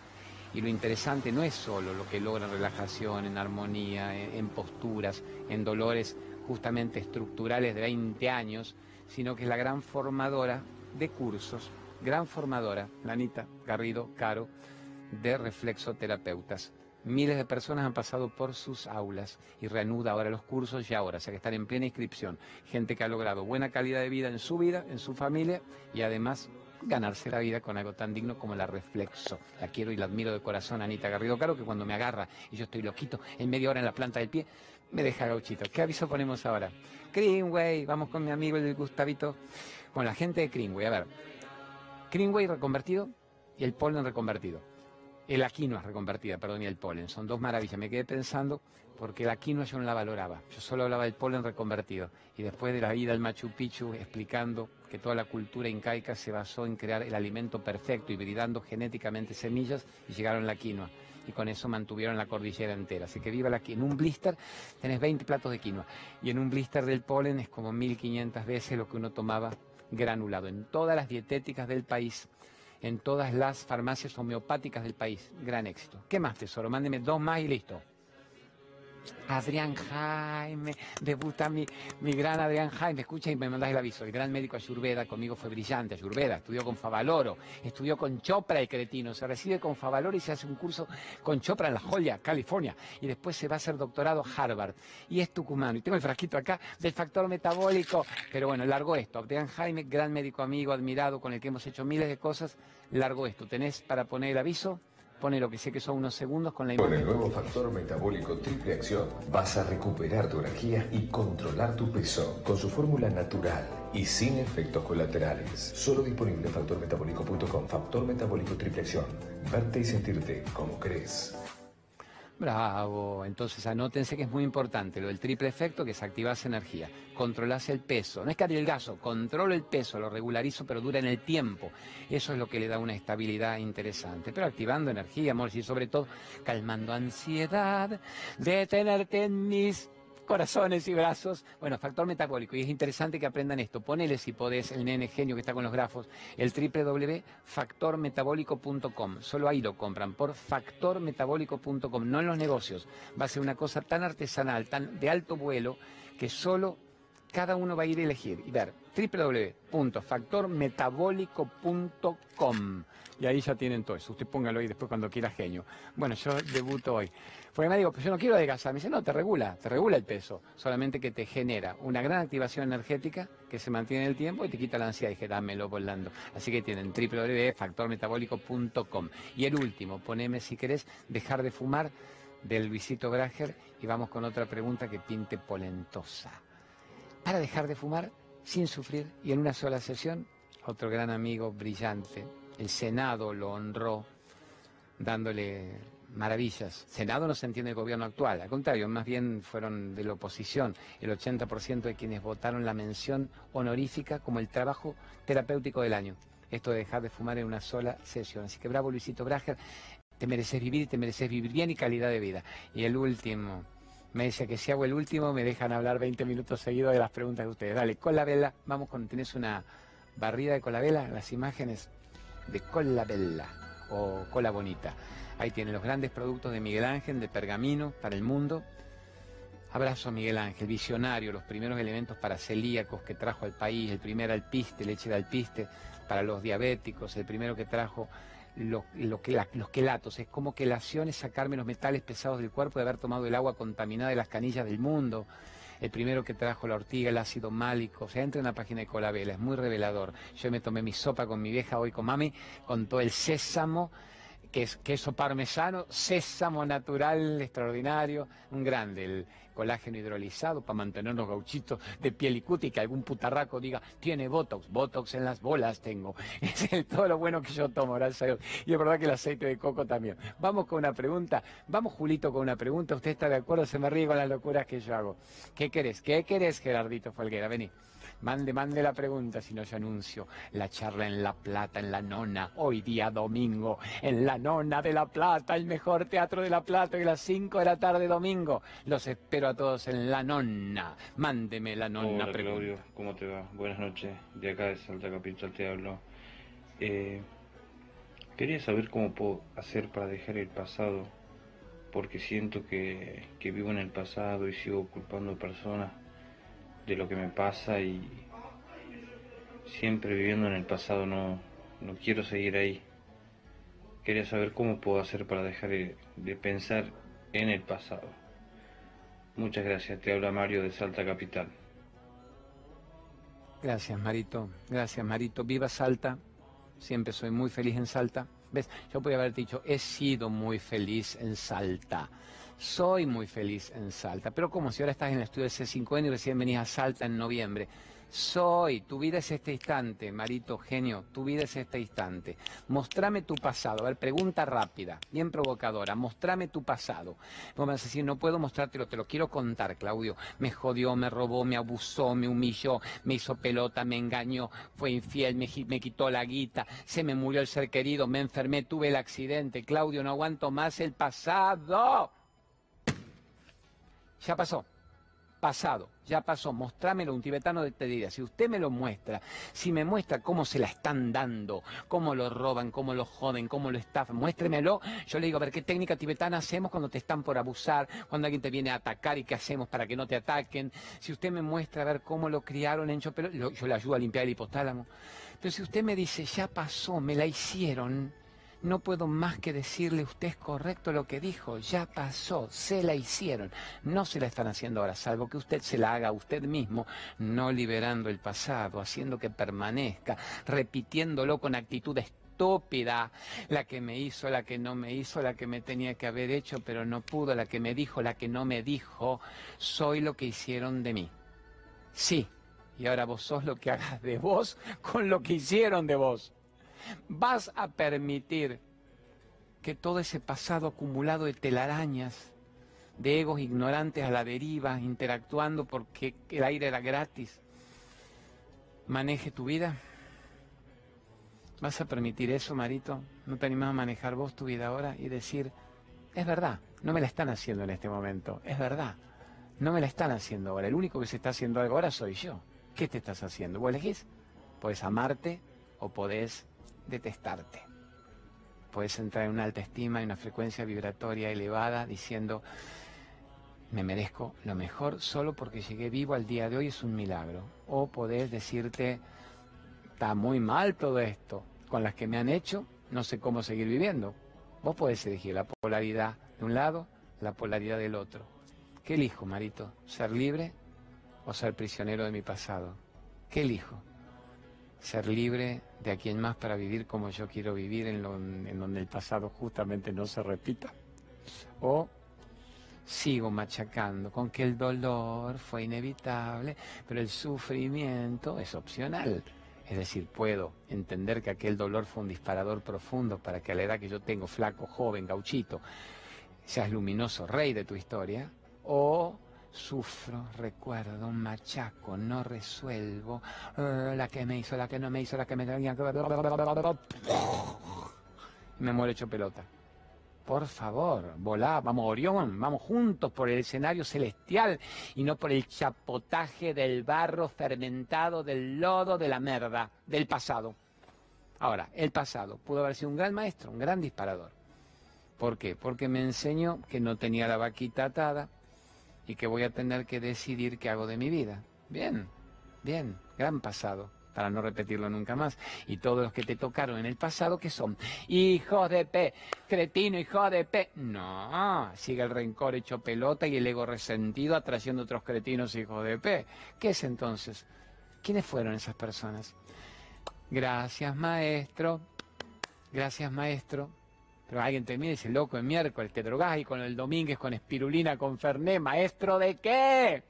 Y lo interesante no es solo lo que logra en relajación, en armonía, en, posturas, en dolores justamente estructurales de 20 años, sino que es la gran formadora de cursos, gran formadora, Lanita Garrido Caro, de reflexoterapeutas. Miles de personas han pasado por sus aulas y reanuda ahora los cursos y ahora, o sea que están en plena inscripción. Gente que ha logrado buena calidad de vida en su vida, en su familia y además ganarse la vida con algo tan digno como la reflexo. La quiero y la admiro de corazón, Anita Garrido Caro, que cuando me agarra y yo estoy loquito en media hora en la planta del pie, me deja gauchito. ¿Qué aviso ponemos ahora? Greenway, vamos con mi amigo el Gustavito, con la gente de Greenway. A ver, Greenway reconvertido y el polen reconvertido. El quinoa reconvertida, perdón, y el polen. Son dos maravillas. Me quedé pensando porque la quinoa yo no la valoraba. Yo solo hablaba del polen reconvertido. Y después de la ida al Machu Picchu explicando que toda la cultura incaica se basó en crear el alimento perfecto, hibridando genéticamente semillas y llegaron la quinoa. Y con eso mantuvieron la cordillera entera. Así que viva la quinoa. En un blister tenés 20 platos de quinoa. Y en un blister del polen es como 1500 veces lo que uno tomaba granulado. En todas las dietéticas del país en todas las farmacias homeopáticas del país. Gran éxito. ¿Qué más, tesoro? Mándeme dos más y listo. Adrián Jaime, debuta mi, mi gran Adrián Jaime, escucha y me mandas el aviso. El gran médico Ayurveda conmigo fue brillante. Ayurveda estudió con Favaloro, estudió con Chopra el cretino, se recibe con Favaloro y se hace un curso con Chopra en La Joya, California. Y después se va a hacer doctorado a Harvard. Y es tucumano. Y tengo el frasquito acá del factor metabólico. Pero bueno, largo esto. Adrián Jaime, gran médico amigo, admirado, con el que hemos hecho miles de cosas. Largo esto. ¿Tenés para poner el aviso? Pone lo que sé que son unos segundos con la Con el nuevo factor metabólico triple acción vas a recuperar tu energía y controlar tu peso con su fórmula natural y sin efectos colaterales. Solo disponible en factormetabólico.com. Factor metabólico triple acción. Verte y sentirte como crees. Bravo, entonces anótense que es muy importante lo del triple efecto, que es activar energía, controlarse el peso, no es que adelgazo, controlo el peso, lo regularizo, pero dura en el tiempo, eso es lo que le da una estabilidad interesante, pero activando energía, amor, y sobre todo calmando ansiedad de tenerte en mis corazones y brazos. Bueno, factor metabólico. Y es interesante que aprendan esto. Ponele si podés el nene genio que está con los grafos, el www.factormetabólico.com. Solo ahí lo compran, por factormetabólico.com, no en los negocios. Va a ser una cosa tan artesanal, tan de alto vuelo, que solo cada uno va a ir a elegir y ver www.factormetabólico.com. Y ahí ya tienen todo eso. Usted póngalo ahí después cuando quiera genio. Bueno, yo debuto hoy. Porque me digo, pues yo no quiero adelgazar. Me dice, no, te regula, te regula el peso. Solamente que te genera una gran activación energética que se mantiene en el tiempo y te quita la ansiedad. Y dije, dámelo volando. Así que tienen www.factormetabólico.com. Y el último, poneme si querés dejar de fumar del Luisito Grager y vamos con otra pregunta que pinte polentosa. Para dejar de fumar sin sufrir y en una sola sesión, otro gran amigo brillante, el Senado lo honró dándole maravillas. Senado no se entiende el gobierno actual, al contrario, más bien fueron de la oposición. El 80% de quienes votaron la mención honorífica como el trabajo terapéutico del año. Esto de dejar de fumar en una sola sesión. Así que bravo Luisito Brager, te mereces vivir y te mereces vivir bien y calidad de vida. Y el último, me dice que si hago el último me dejan hablar 20 minutos seguidos de las preguntas de ustedes. Dale, Colabella, vamos con, tenés una barrida de Colabella, las imágenes de Colabella o Cola Bonita. Ahí tienen los grandes productos de Miguel Ángel, de Pergamino, para el mundo. Abrazo Miguel Ángel, visionario, los primeros elementos para celíacos que trajo al país, el primer alpiste, leche de alpiste, para los diabéticos, el primero que trajo los, los quelatos. Es como quelación es sacarme los metales pesados del cuerpo de haber tomado el agua contaminada de las canillas del mundo. El primero que trajo la ortiga, el ácido málico. O sea, entra en la página de Colabela, es muy revelador. Yo me tomé mi sopa con mi vieja hoy con mami, con todo el sésamo que es queso parmesano, sésamo natural extraordinario, un grande, el colágeno hidrolizado para mantenernos gauchitos de piel y cuti, que algún putarraco diga, tiene Botox, Botox en las bolas tengo. Es todo lo bueno que yo tomo, gracias a. Y es verdad que el aceite de coco también. Vamos con una pregunta, vamos Julito con una pregunta, ¿usted está de acuerdo? Se me ríe con las locuras que yo hago. ¿Qué querés? ¿Qué querés, Gerardito Folguera? Vení. Mande, mande la pregunta, si no yo anuncio la charla en La Plata, en La Nona, hoy día domingo, en La Nona de La Plata, el mejor teatro de La Plata, y a las 5 de la tarde domingo. Los espero a todos en La Nona. Mándeme La Nona Hola, Claudio, ¿cómo te va? Buenas noches, de acá de Salta Capital te hablo. Eh, quería saber cómo puedo hacer para dejar el pasado, porque siento que, que vivo en el pasado y sigo culpando personas de lo que me pasa y siempre viviendo en el pasado no, no quiero seguir ahí. quería saber cómo puedo hacer para dejar de pensar en el pasado. Muchas gracias, te habla Mario de Salta Capital. Gracias, Marito. Gracias, Marito. Viva Salta. Siempre soy muy feliz en Salta. ¿Ves? Yo podría haber dicho, he sido muy feliz en Salta. Soy muy feliz en Salta. Pero como si ahora estás en el estudio de C5N y recién venís a Salta en noviembre. Soy, tu vida es este instante, Marito, genio, tu vida es este instante. Mostrame tu pasado. A ver, pregunta rápida, bien provocadora. Mostrame tu pasado. Vos me vas a decir, no puedo mostrártelo, te lo quiero contar, Claudio. Me jodió, me robó, me abusó, me humilló, me hizo pelota, me engañó, fue infiel, me, me quitó la guita, se me murió el ser querido, me enfermé, tuve el accidente. Claudio, no aguanto más el pasado. Ya pasó pasado, ya pasó, mostrámelo, un tibetano te diría, si usted me lo muestra, si me muestra cómo se la están dando, cómo lo roban, cómo lo joden, cómo lo estafan, muéstremelo, yo le digo, a ver, ¿qué técnica tibetana hacemos cuando te están por abusar, cuando alguien te viene a atacar y qué hacemos para que no te ataquen? Si usted me muestra a ver cómo lo criaron en Chopelo, yo le ayudo a limpiar el hipotálamo. Pero si usted me dice, ya pasó, me la hicieron, no puedo más que decirle, usted es correcto lo que dijo, ya pasó, se la hicieron, no se la están haciendo ahora, salvo que usted se la haga a usted mismo, no liberando el pasado, haciendo que permanezca, repitiéndolo con actitud estúpida, la que me hizo, la que no me hizo, la que me tenía que haber hecho, pero no pudo, la que me dijo, la que no me dijo, soy lo que hicieron de mí. Sí, y ahora vos sos lo que hagas de vos con lo que hicieron de vos vas a permitir que todo ese pasado acumulado de telarañas, de egos ignorantes a la deriva, interactuando porque el aire era gratis, maneje tu vida? ¿Vas a permitir eso, Marito? ¿No te animas a manejar vos tu vida ahora y decir, es verdad, no me la están haciendo en este momento, es verdad, no me la están haciendo ahora, el único que se está haciendo algo ahora soy yo. ¿Qué te estás haciendo? ¿Vos elegís? Podés amarte o podés detestarte. Puedes entrar en una alta estima, en una frecuencia vibratoria elevada, diciendo, me merezco lo mejor solo porque llegué vivo al día de hoy, es un milagro. O podés decirte, está muy mal todo esto, con las que me han hecho, no sé cómo seguir viviendo. Vos podés elegir la polaridad de un lado, la polaridad del otro. ¿Qué elijo, Marito? ¿Ser libre o ser prisionero de mi pasado? ¿Qué elijo? Ser libre de a quien más para vivir como yo quiero vivir, en, donde el pasado justamente no se repita. O sigo machacando con que el dolor fue inevitable, pero el sufrimiento es opcional. Es decir, puedo entender que aquel dolor fue un disparador profundo para que a la edad que yo tengo, flaco, joven, gauchito, seas luminoso rey de tu historia, o Sufro, recuerdo, machaco, no resuelvo. Eh, la que me hizo, la que no me hizo, la que me. Me muero hecho pelota. Por favor, volá, vamos Orión, vamos juntos por el escenario celestial y no por el chapotaje del barro fermentado, del lodo, de la merda, del pasado. Ahora, el pasado pudo haber sido un gran maestro, un gran disparador. ¿Por qué? Porque me enseñó que no tenía la vaquita atada, y que voy a tener que decidir qué hago de mi vida. Bien, bien, gran pasado, para no repetirlo nunca más. Y todos los que te tocaron en el pasado, ¿qué son? Hijos de P, cretino, hijo de P. No, sigue el rencor hecho pelota y el ego resentido atrayendo otros cretinos hijos de P. ¿Qué es entonces? ¿Quiénes fueron esas personas? Gracias, maestro. Gracias, maestro. Pero alguien te mira y dice, loco, el miércoles te drogás y con el Domínguez, con espirulina, con Ferné, ¿maestro de qué?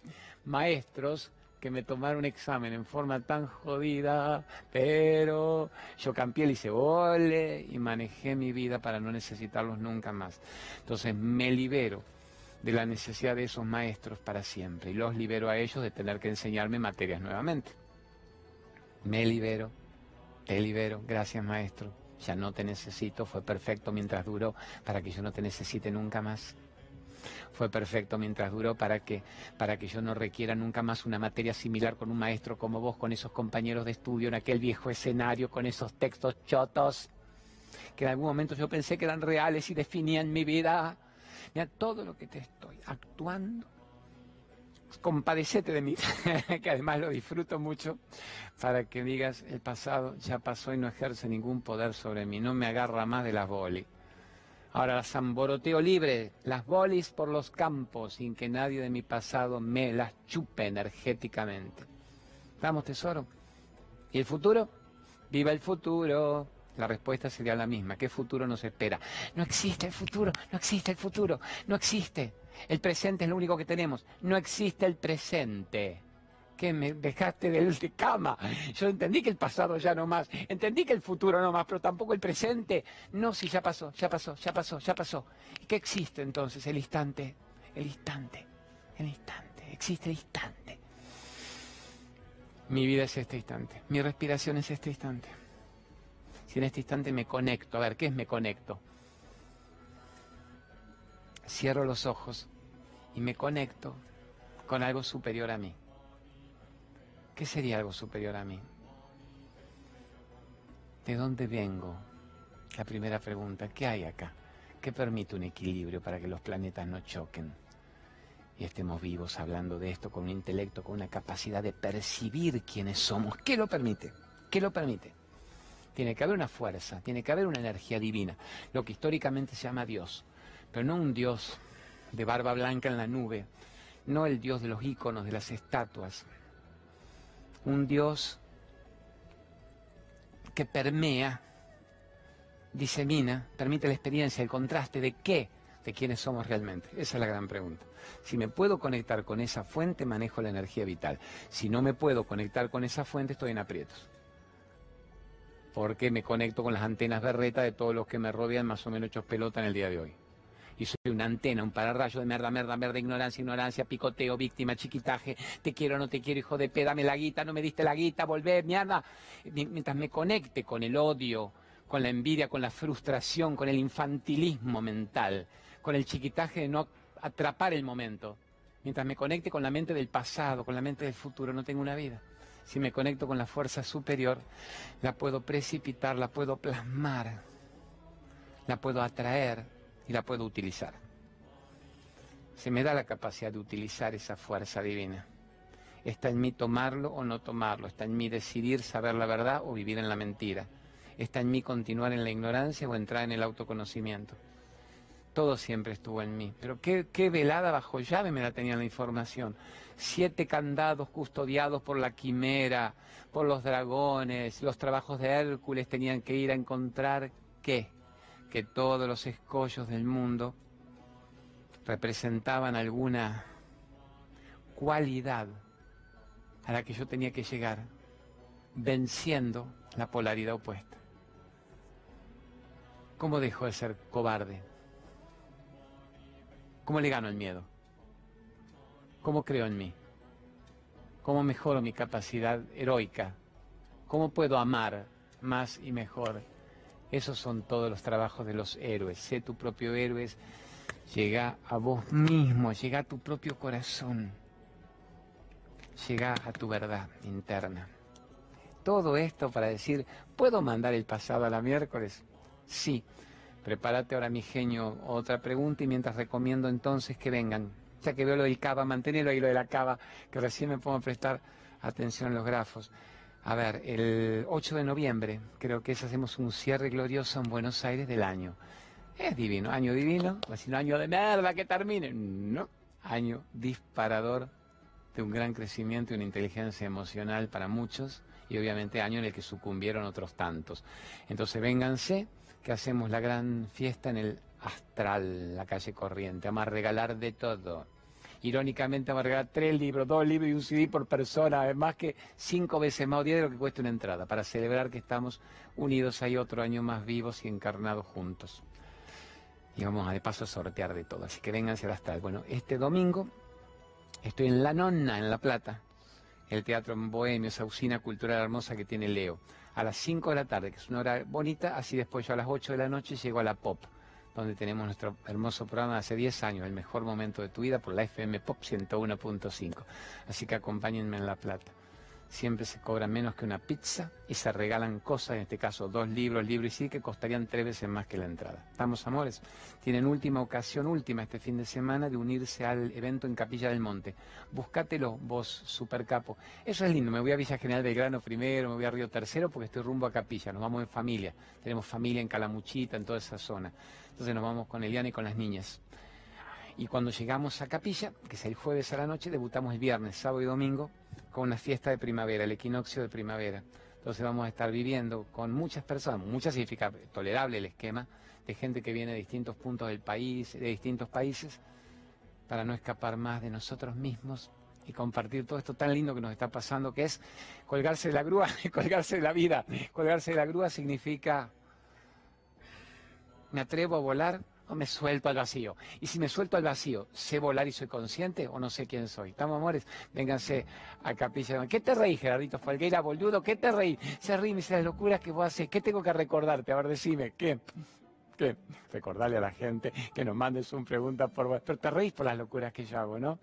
Maestros que me tomaron un examen en forma tan jodida, pero yo cambié el hice vole y manejé mi vida para no necesitarlos nunca más. Entonces me libero de la necesidad de esos maestros para siempre y los libero a ellos de tener que enseñarme materias nuevamente. Me libero, te libero, gracias maestro ya no te necesito, fue perfecto mientras duró para que yo no te necesite nunca más. Fue perfecto mientras duró para que, para que yo no requiera nunca más una materia similar con un maestro como vos, con esos compañeros de estudio en aquel viejo escenario, con esos textos chotos, que en algún momento yo pensé que eran reales y definían mi vida. Mira, todo lo que te estoy actuando compadecete de mí, que además lo disfruto mucho, para que digas, el pasado ya pasó y no ejerce ningún poder sobre mí, no me agarra más de las bolis. Ahora las zamboroteo libre, las bolis por los campos, sin que nadie de mi pasado me las chupe energéticamente. Vamos, tesoro. ¿Y el futuro? Viva el futuro. La respuesta sería la misma. ¿Qué futuro nos espera? No existe el futuro, no existe el futuro, no existe. El presente es lo único que tenemos. No existe el presente. ¿Qué me dejaste de cama? Yo entendí que el pasado ya no más, entendí que el futuro no más, pero tampoco el presente. No, si ya pasó, ya pasó, ya pasó, ya pasó. ¿Y qué existe entonces? El instante, el instante, el instante, existe el instante. Mi vida es este instante, mi respiración es este instante. Si en este instante me conecto, a ver, ¿qué es me conecto? Cierro los ojos y me conecto con algo superior a mí. ¿Qué sería algo superior a mí? ¿De dónde vengo? La primera pregunta, ¿qué hay acá? ¿Qué permite un equilibrio para que los planetas no choquen? Y estemos vivos hablando de esto con un intelecto, con una capacidad de percibir quiénes somos. ¿Qué lo permite? ¿Qué lo permite? Tiene que haber una fuerza, tiene que haber una energía divina, lo que históricamente se llama Dios pero no un Dios de barba blanca en la nube, no el Dios de los íconos, de las estatuas, un Dios que permea, disemina, permite la experiencia, el contraste de qué, de quiénes somos realmente. Esa es la gran pregunta. Si me puedo conectar con esa fuente, manejo la energía vital. Si no me puedo conectar con esa fuente, estoy en aprietos. Porque me conecto con las antenas berreta de todos los que me rodean más o menos hechos pelota en el día de hoy y soy una antena, un pararrayo de merda, merda, merda, ignorancia, ignorancia, picoteo, víctima, chiquitaje, te quiero, no te quiero, hijo de peda, dame la guita, no me diste la guita, volver, mierda. Mientras me conecte con el odio, con la envidia, con la frustración, con el infantilismo mental, con el chiquitaje de no atrapar el momento, mientras me conecte con la mente del pasado, con la mente del futuro, no tengo una vida. Si me conecto con la fuerza superior, la puedo precipitar, la puedo plasmar, la puedo atraer, y la puedo utilizar. Se me da la capacidad de utilizar esa fuerza divina. Está en mí tomarlo o no tomarlo. Está en mí decidir saber la verdad o vivir en la mentira. Está en mí continuar en la ignorancia o entrar en el autoconocimiento. Todo siempre estuvo en mí. Pero qué, velada bajo llave me la tenía la información. Siete candados custodiados por la quimera, por los dragones, los trabajos de Hércules tenían que ir a encontrar qué que todos los escollos del mundo representaban alguna cualidad a la que yo tenía que llegar, venciendo la polaridad opuesta. ¿Cómo dejo de ser cobarde? ¿Cómo le gano el miedo? ¿Cómo creo en mí? ¿Cómo mejoro mi capacidad heroica? ¿Cómo puedo amar más y mejor esos son todos los trabajos de los héroes. Sé tu propio héroe, llega a vos mismo, llega a tu propio corazón, llega a tu verdad interna. Todo esto para decir, ¿puedo mandar el pasado a la miércoles? Sí. Prepárate ahora, mi genio, otra pregunta y mientras recomiendo entonces que vengan. Ya que veo lo del cava, manténlo ahí lo de la cava, que recién me puedo prestar atención a los grafos. A ver, el 8 de noviembre, creo que es, hacemos un cierre glorioso en Buenos Aires del año. Es divino, año divino, o no año de mierda que termine. No, año disparador de un gran crecimiento y una inteligencia emocional para muchos y obviamente año en el que sucumbieron otros tantos. Entonces vénganse, que hacemos la gran fiesta en el Astral, la calle Corriente. Vamos a regalar de todo irónicamente va a regalar tres libros, dos libros y un CD por persona, además que cinco veces más o diez de lo que cuesta una entrada, para celebrar que estamos unidos ahí otro año más vivos y encarnados juntos. Y vamos a de paso a sortear de todo, así que vénganse hasta Bueno, este domingo estoy en La Nonna, en La Plata, el teatro en Bohemio, esa usina cultural hermosa que tiene Leo, a las 5 de la tarde, que es una hora bonita, así después yo a las 8 de la noche llego a la Pop donde tenemos nuestro hermoso programa de hace 10 años, el mejor momento de tu vida, por la FM Pop 101.5. Así que acompáñenme en La Plata. Siempre se cobra menos que una pizza y se regalan cosas, en este caso dos libros, libros y sí, que costarían tres veces más que la entrada. ¿Estamos, amores? Tienen última ocasión, última este fin de semana, de unirse al evento en Capilla del Monte. Búscatelo, vos, super capo. Eso es lindo, me voy a Villa General Belgrano primero, me voy a Río Tercero porque estoy rumbo a Capilla, nos vamos en familia. Tenemos familia en Calamuchita, en toda esa zona. Entonces nos vamos con Eliana y con las niñas. Y cuando llegamos a Capilla, que es el jueves a la noche, debutamos el viernes, sábado y domingo con una fiesta de primavera, el equinoccio de primavera. Entonces vamos a estar viviendo con muchas personas, muchas significa tolerable el esquema, de gente que viene de distintos puntos del país, de distintos países, para no escapar más de nosotros mismos y compartir todo esto tan lindo que nos está pasando, que es colgarse de la grúa, colgarse de la vida. Colgarse de la grúa significa, me atrevo a volar o me suelto al vacío. Y si me suelto al vacío, ¿sé volar y soy consciente o no sé quién soy? ¿Estamos, amores? Vénganse a Capilla. ¿Qué te reí, Gerardito Falgueira, boludo? ¿Qué te reí? Se ríe, me dice las locuras que vos haces. ¿Qué tengo que recordarte? A ver, decime, ¿qué? ¿Qué? Recordarle a la gente que nos mandes un pregunta por. Pero te reís por las locuras que yo hago, ¿no?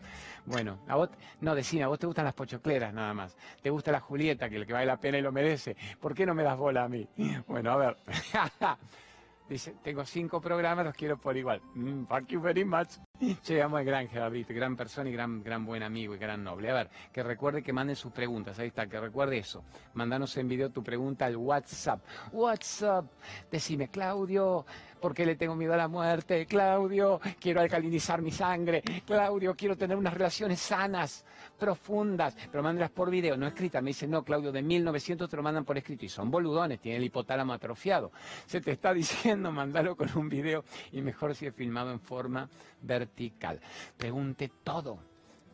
Bueno, a vos, no, decime, a vos te gustan las pochocleras nada más. Te gusta la Julieta, que lo que vale la pena y lo merece. ¿Por qué no me das bola a mí? Bueno, a ver. Dice, tengo cinco programas, los quiero por igual. Mm, thank you very much. Llegamos al gran Gerardito, gran persona y gran, gran buen amigo y gran noble. A ver, que recuerde que manden sus preguntas. Ahí está, que recuerde eso. Mandanos en video tu pregunta al WhatsApp. WhatsApp. Decime, Claudio, ¿por qué le tengo miedo a la muerte? Claudio, quiero alcalinizar mi sangre. Claudio, quiero tener unas relaciones sanas profundas, pero mándalas por video, no escritas. Me dicen, no, Claudio, de 1900 te lo mandan por escrito. Y son boludones, tienen el hipotálamo atrofiado. Se te está diciendo, mandalo con un video y mejor si es filmado en forma vertical. Pregunte todo,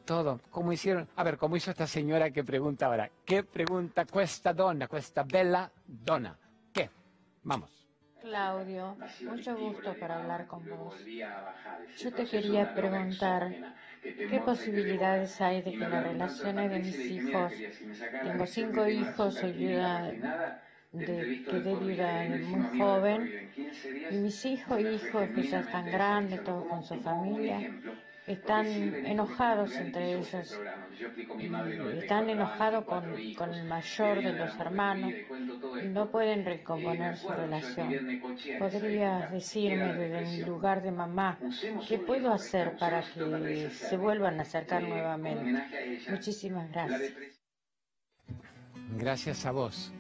todo. ¿Cómo hicieron? A ver, ¿cómo hizo esta señora que pregunta ahora? ¿Qué pregunta cuesta donna, cuesta bella donna? ¿Qué? Vamos. Claudio, mucho gusto para hablar con vos. Yo te quería preguntar, ¿qué posibilidades hay de que las relaciones de mis hijos, tengo cinco hijos, soy viuda de, quedé viuda muy joven, y mis hijos, hijos que ya están grandes, todos con su familia, están enojados entre ellos, están enojados con, con, el mayor de los hermanos no pueden recomponer su relación. ¿Podrías decirme desde mi lugar de mamá qué puedo hacer para que se vuelvan a acercar nuevamente? Muchísimas gracias. Gracias a vos.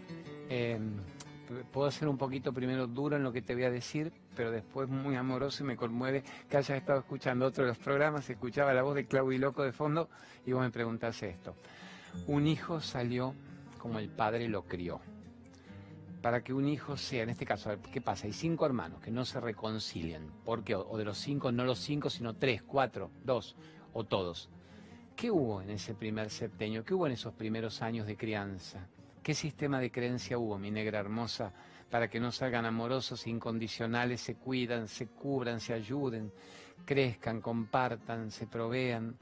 Eh, puedo ser un poquito primero duro en lo que te voy a decir, pero después muy amoroso y me conmueve que hayas estado escuchando otro de los programas, escuchaba la voz de Claudio Loco de fondo y vos me preguntás esto. Un hijo salió como el padre lo crió. Para que un hijo sea, en este caso, ¿qué pasa? Hay cinco hermanos que no se reconcilian. ¿Por qué? O de los cinco, no los cinco, sino tres, cuatro, dos o todos. ¿Qué hubo en ese primer septenio? ¿Qué hubo en esos primeros años de crianza? ¿Qué sistema de creencia hubo, mi negra hermosa, para que no salgan amorosos, incondicionales, se cuidan, se cubran, se ayuden, crezcan, compartan, se provean?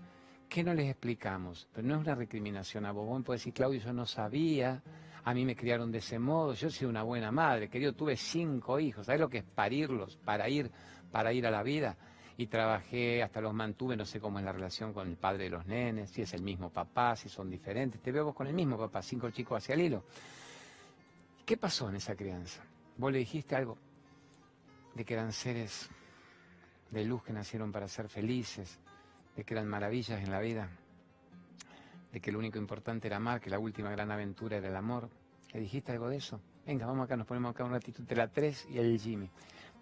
¿Qué no les explicamos? Pero no es una recriminación a. Vos puede decir, Claudio, yo no sabía, a mí me criaron de ese modo, yo soy una buena madre, querido, tuve cinco hijos, ¿sabes lo que es parirlos para ir, para ir a la vida? Y trabajé, hasta los mantuve, no sé cómo es la relación con el padre de los nenes, si es el mismo papá, si son diferentes. Te veo vos con el mismo papá, cinco chicos hacia el hilo. ¿Qué pasó en esa crianza? ¿Vos le dijiste algo de que eran seres de luz que nacieron para ser felices, de que eran maravillas en la vida, de que lo único importante era amar, que la última gran aventura era el amor? ¿Le dijiste algo de eso? Venga, vamos acá, nos ponemos acá un ratito entre la tres y el Jimmy.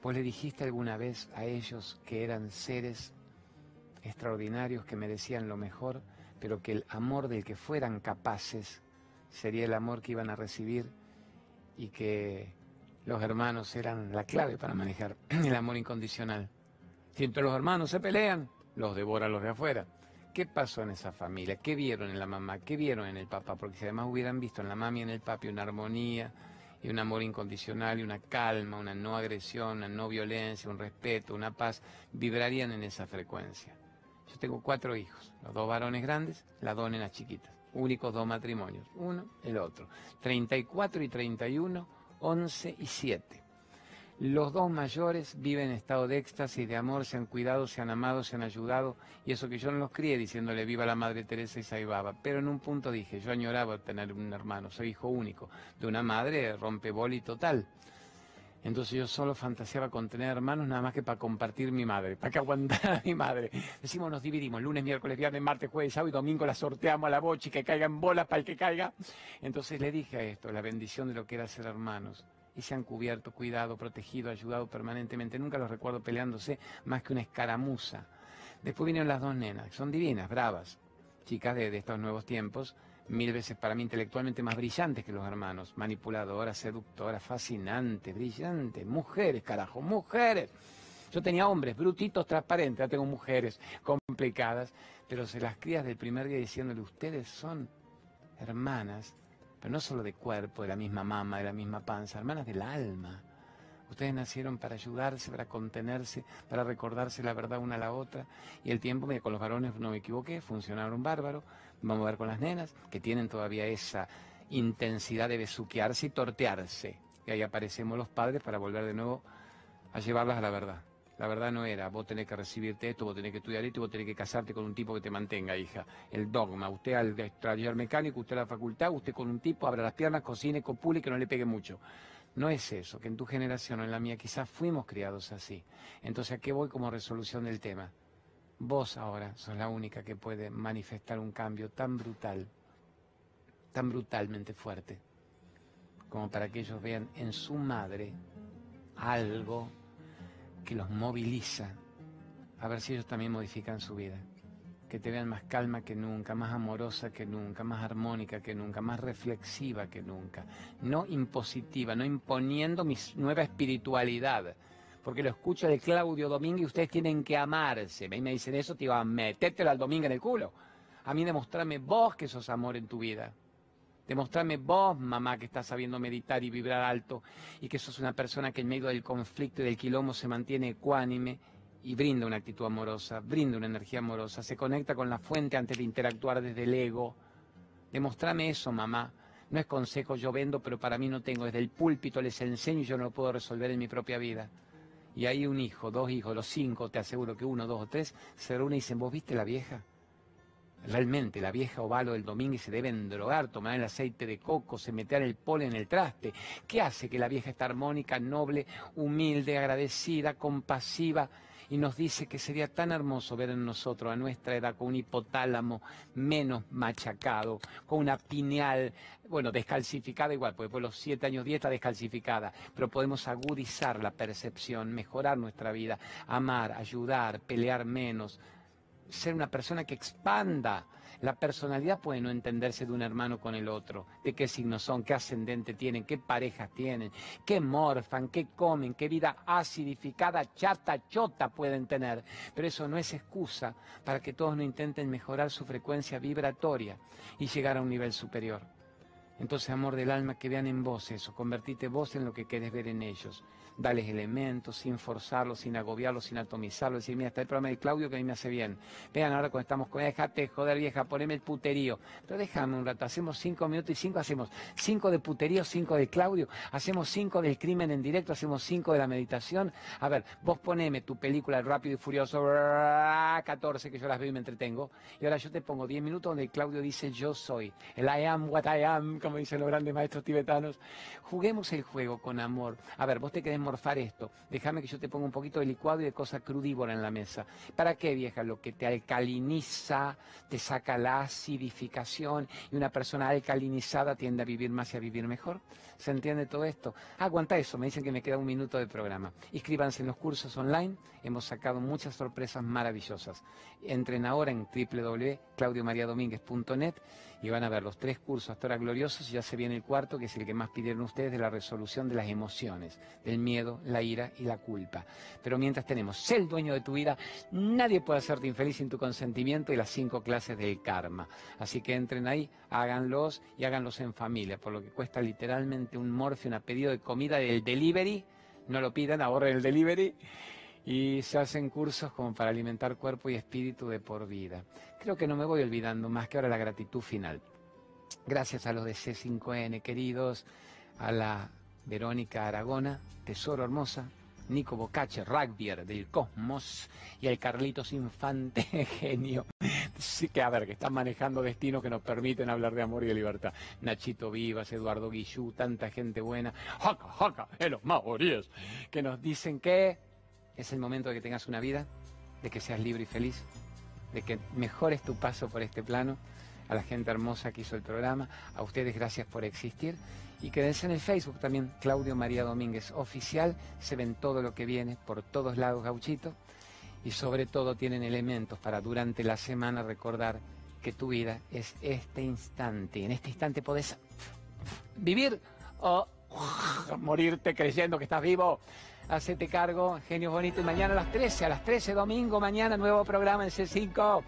¿Vos le dijiste alguna vez a ellos que eran seres extraordinarios, que merecían lo mejor, pero que el amor del que fueran capaces sería el amor que iban a recibir y que los hermanos eran la clave para manejar el amor incondicional? Si entre los hermanos se pelean, los devoran los de afuera. ¿Qué pasó en esa familia? ¿Qué vieron en la mamá? ¿Qué vieron en el papá? Porque si además hubieran visto en la mami y en el papi una armonía, y un amor incondicional y una calma, una no agresión, una no violencia, un respeto, una paz, vibrarían en esa frecuencia. Yo tengo cuatro hijos, los dos varones grandes, las dos nenas chiquitas, únicos dos matrimonios, uno, el otro, 34 y 31, 11 y 7. Los dos mayores viven en estado de éxtasis, de amor, se han cuidado, se han amado, se han ayudado, y eso que yo no los crié diciéndole viva la Madre Teresa y Saibaba. Pero en un punto dije, yo añoraba tener un hermano, soy hijo único, de una madre rompeboli total. Entonces yo solo fantaseaba con tener hermanos nada más que para compartir mi madre, para que aguantara mi madre. Decimos, nos dividimos, lunes, miércoles, viernes, martes, jueves, sábado y domingo la sorteamos a la bocha y que caigan bolas para el que caiga. Entonces le dije a esto, la bendición de lo que era ser hermanos. Y se han cubierto, cuidado, protegido, ayudado permanentemente. Nunca los recuerdo peleándose más que una escaramuza. Después vinieron las dos nenas, son divinas, bravas, chicas de, estos nuevos tiempos mil veces para mí intelectualmente más brillantes que los hermanos, manipuladoras, seductoras, fascinantes, brillantes, mujeres, carajo, mujeres. Yo tenía hombres brutitos, transparentes, ya tengo mujeres complicadas, pero se las crías del primer día diciéndole, ustedes son hermanas, pero no solo de cuerpo, de la misma mama, de la misma panza, hermanas del alma. Ustedes nacieron para ayudarse, para contenerse, para recordarse la verdad una a la otra. Y el tiempo, con los varones no me equivoqué, funcionaron bárbaro. Vamos a ver con las nenas, que tienen todavía esa intensidad de besuquearse y tortearse. Y ahí aparecemos los padres para volver de nuevo a llevarlas a la verdad. La verdad no era, vos tenés que recibirte esto, vos tenés que estudiar esto, vos tenés que casarte con un tipo que te mantenga, hija. El dogma, usted al taller mecánico, usted a la facultad, usted con un tipo, abra las piernas, cocine, copule que no le pegue mucho. No es eso, que en tu generación o en la mía quizás fuimos criados así. Entonces, ¿a qué voy como resolución del tema? Vos ahora sos la única que puede manifestar un cambio tan brutal, tan brutalmente fuerte, como para que ellos vean en su madre algo que los moviliza, a ver si ellos también modifican su vida. Que te vean más calma que nunca, más amorosa que nunca, más armónica que nunca, más reflexiva que nunca. No impositiva, no imponiendo mi nueva espiritualidad, porque lo escucho de Claudio Domínguez y ustedes tienen que amarse. Y me dicen eso, te iba a metértelo al Domingo en el culo. A mí demostrarme vos que sos amor en tu vida. Demostrarme vos, mamá, que estás sabiendo meditar y vibrar alto y que sos una persona que en medio del conflicto y del quilombo se mantiene ecuánime y brinda una actitud amorosa, brinda una energía amorosa, se conecta con la fuente antes de interactuar desde el ego. Demostrame eso, mamá. No es consejo, yo vendo, pero para mí no tengo. Desde el púlpito les enseño y yo no lo puedo resolver en mi propia vida y hay un hijo, dos hijos, los cinco, te aseguro que uno, dos o tres, se reúnen y dicen, ¿vos viste la vieja? Realmente, la vieja ovalo del domingo se deben drogar, tomar el aceite de coco, se meter el polen en el traste. ¿Qué hace que la vieja está armónica, noble, humilde, agradecida, compasiva? y nos dice que sería tan hermoso ver en nosotros a nuestra edad con un hipotálamo menos machacado, con una pineal, bueno, descalcificada igual, porque por los siete años diez está descalcificada, pero podemos agudizar la percepción, mejorar nuestra vida, amar, ayudar, pelear menos, ser una persona que expanda la personalidad puede no entenderse de un hermano con el otro, de qué signos son, qué ascendente tienen, qué parejas tienen, qué morfan, qué comen, qué vida acidificada, chata, chota pueden tener. Pero eso no es excusa para que todos no intenten mejorar su frecuencia vibratoria y llegar a un nivel superior. Entonces, amor del alma, que vean en vos eso, convertite vos en lo que querés ver en ellos dales elementos, sin forzarlos, sin agobiarlos, sin atomizarlos, decir, mira, está el programa de Claudio que a mí me hace bien. Vean ahora cuando estamos con déjate joder vieja, poneme el puterío. Pero déjame un rato, hacemos cinco minutos y cinco hacemos cinco de puterío, cinco de Claudio, hacemos cinco del crimen en directo, hacemos cinco de la meditación. A ver, vos poneme tu película El Rápido y Furioso 14, que yo las veo y me entretengo, y ahora yo te pongo 10 minutos donde Claudio dice yo soy, el I am what I am, como dicen los grandes maestros tibetanos. Juguemos el juego con amor. A ver, vos te querés morfar esto. Déjame que yo te ponga un poquito de licuado y de cosa crudívora en la mesa. ¿Para qué, vieja? Lo que te alcaliniza, te saca la acidificación y una persona alcalinizada tiende a vivir más y a vivir mejor. ¿Se entiende todo esto? Aguanta eso, me dicen que me queda un minuto de programa. Inscríbanse en los cursos online, hemos sacado muchas sorpresas maravillosas. Entren ahora en www.claudiomariadomínguez.net y van a ver los tres cursos hasta ahora gloriosos y ya se viene el cuarto, que es el que más pidieron ustedes, de la resolución de las emociones, del miedo, la ira y la culpa. Pero mientras tenemos, sé el dueño de tu vida, nadie puede hacerte infeliz sin tu consentimiento y las cinco clases del karma. Así que entren ahí, háganlos y háganlos en familia, por lo que cuesta literalmente un morfio, un pedido de comida del delivery, no lo pidan, ahorren el delivery y se hacen cursos como para alimentar cuerpo y espíritu de por vida. Creo que no me voy olvidando más que ahora la gratitud final. Gracias a los de C5N, queridos, a la Verónica Aragona, Tesoro Hermosa, Nico Bocache, rugbyer del Cosmos, y el Carlitos Infante, genio. Sí que, a ver, que están manejando destinos que nos permiten hablar de amor y de libertad. Nachito Vivas, Eduardo Guillú, tanta gente buena. Jaca, jaca, en los maoríes, que nos dicen que es el momento de que tengas una vida, de que seas libre y feliz, de que mejores tu paso por este plano. A la gente hermosa que hizo el programa, a ustedes gracias por existir y quédense en el Facebook también, Claudio María Domínguez Oficial, se ven todo lo que viene por todos lados, gauchito, y sobre todo tienen elementos para durante la semana recordar que tu vida es este instante. En este instante podés vivir o morirte creyendo que estás vivo. Hacete cargo, genios bonitos. Y mañana a las 13, a las 13 domingo, mañana nuevo programa en C5.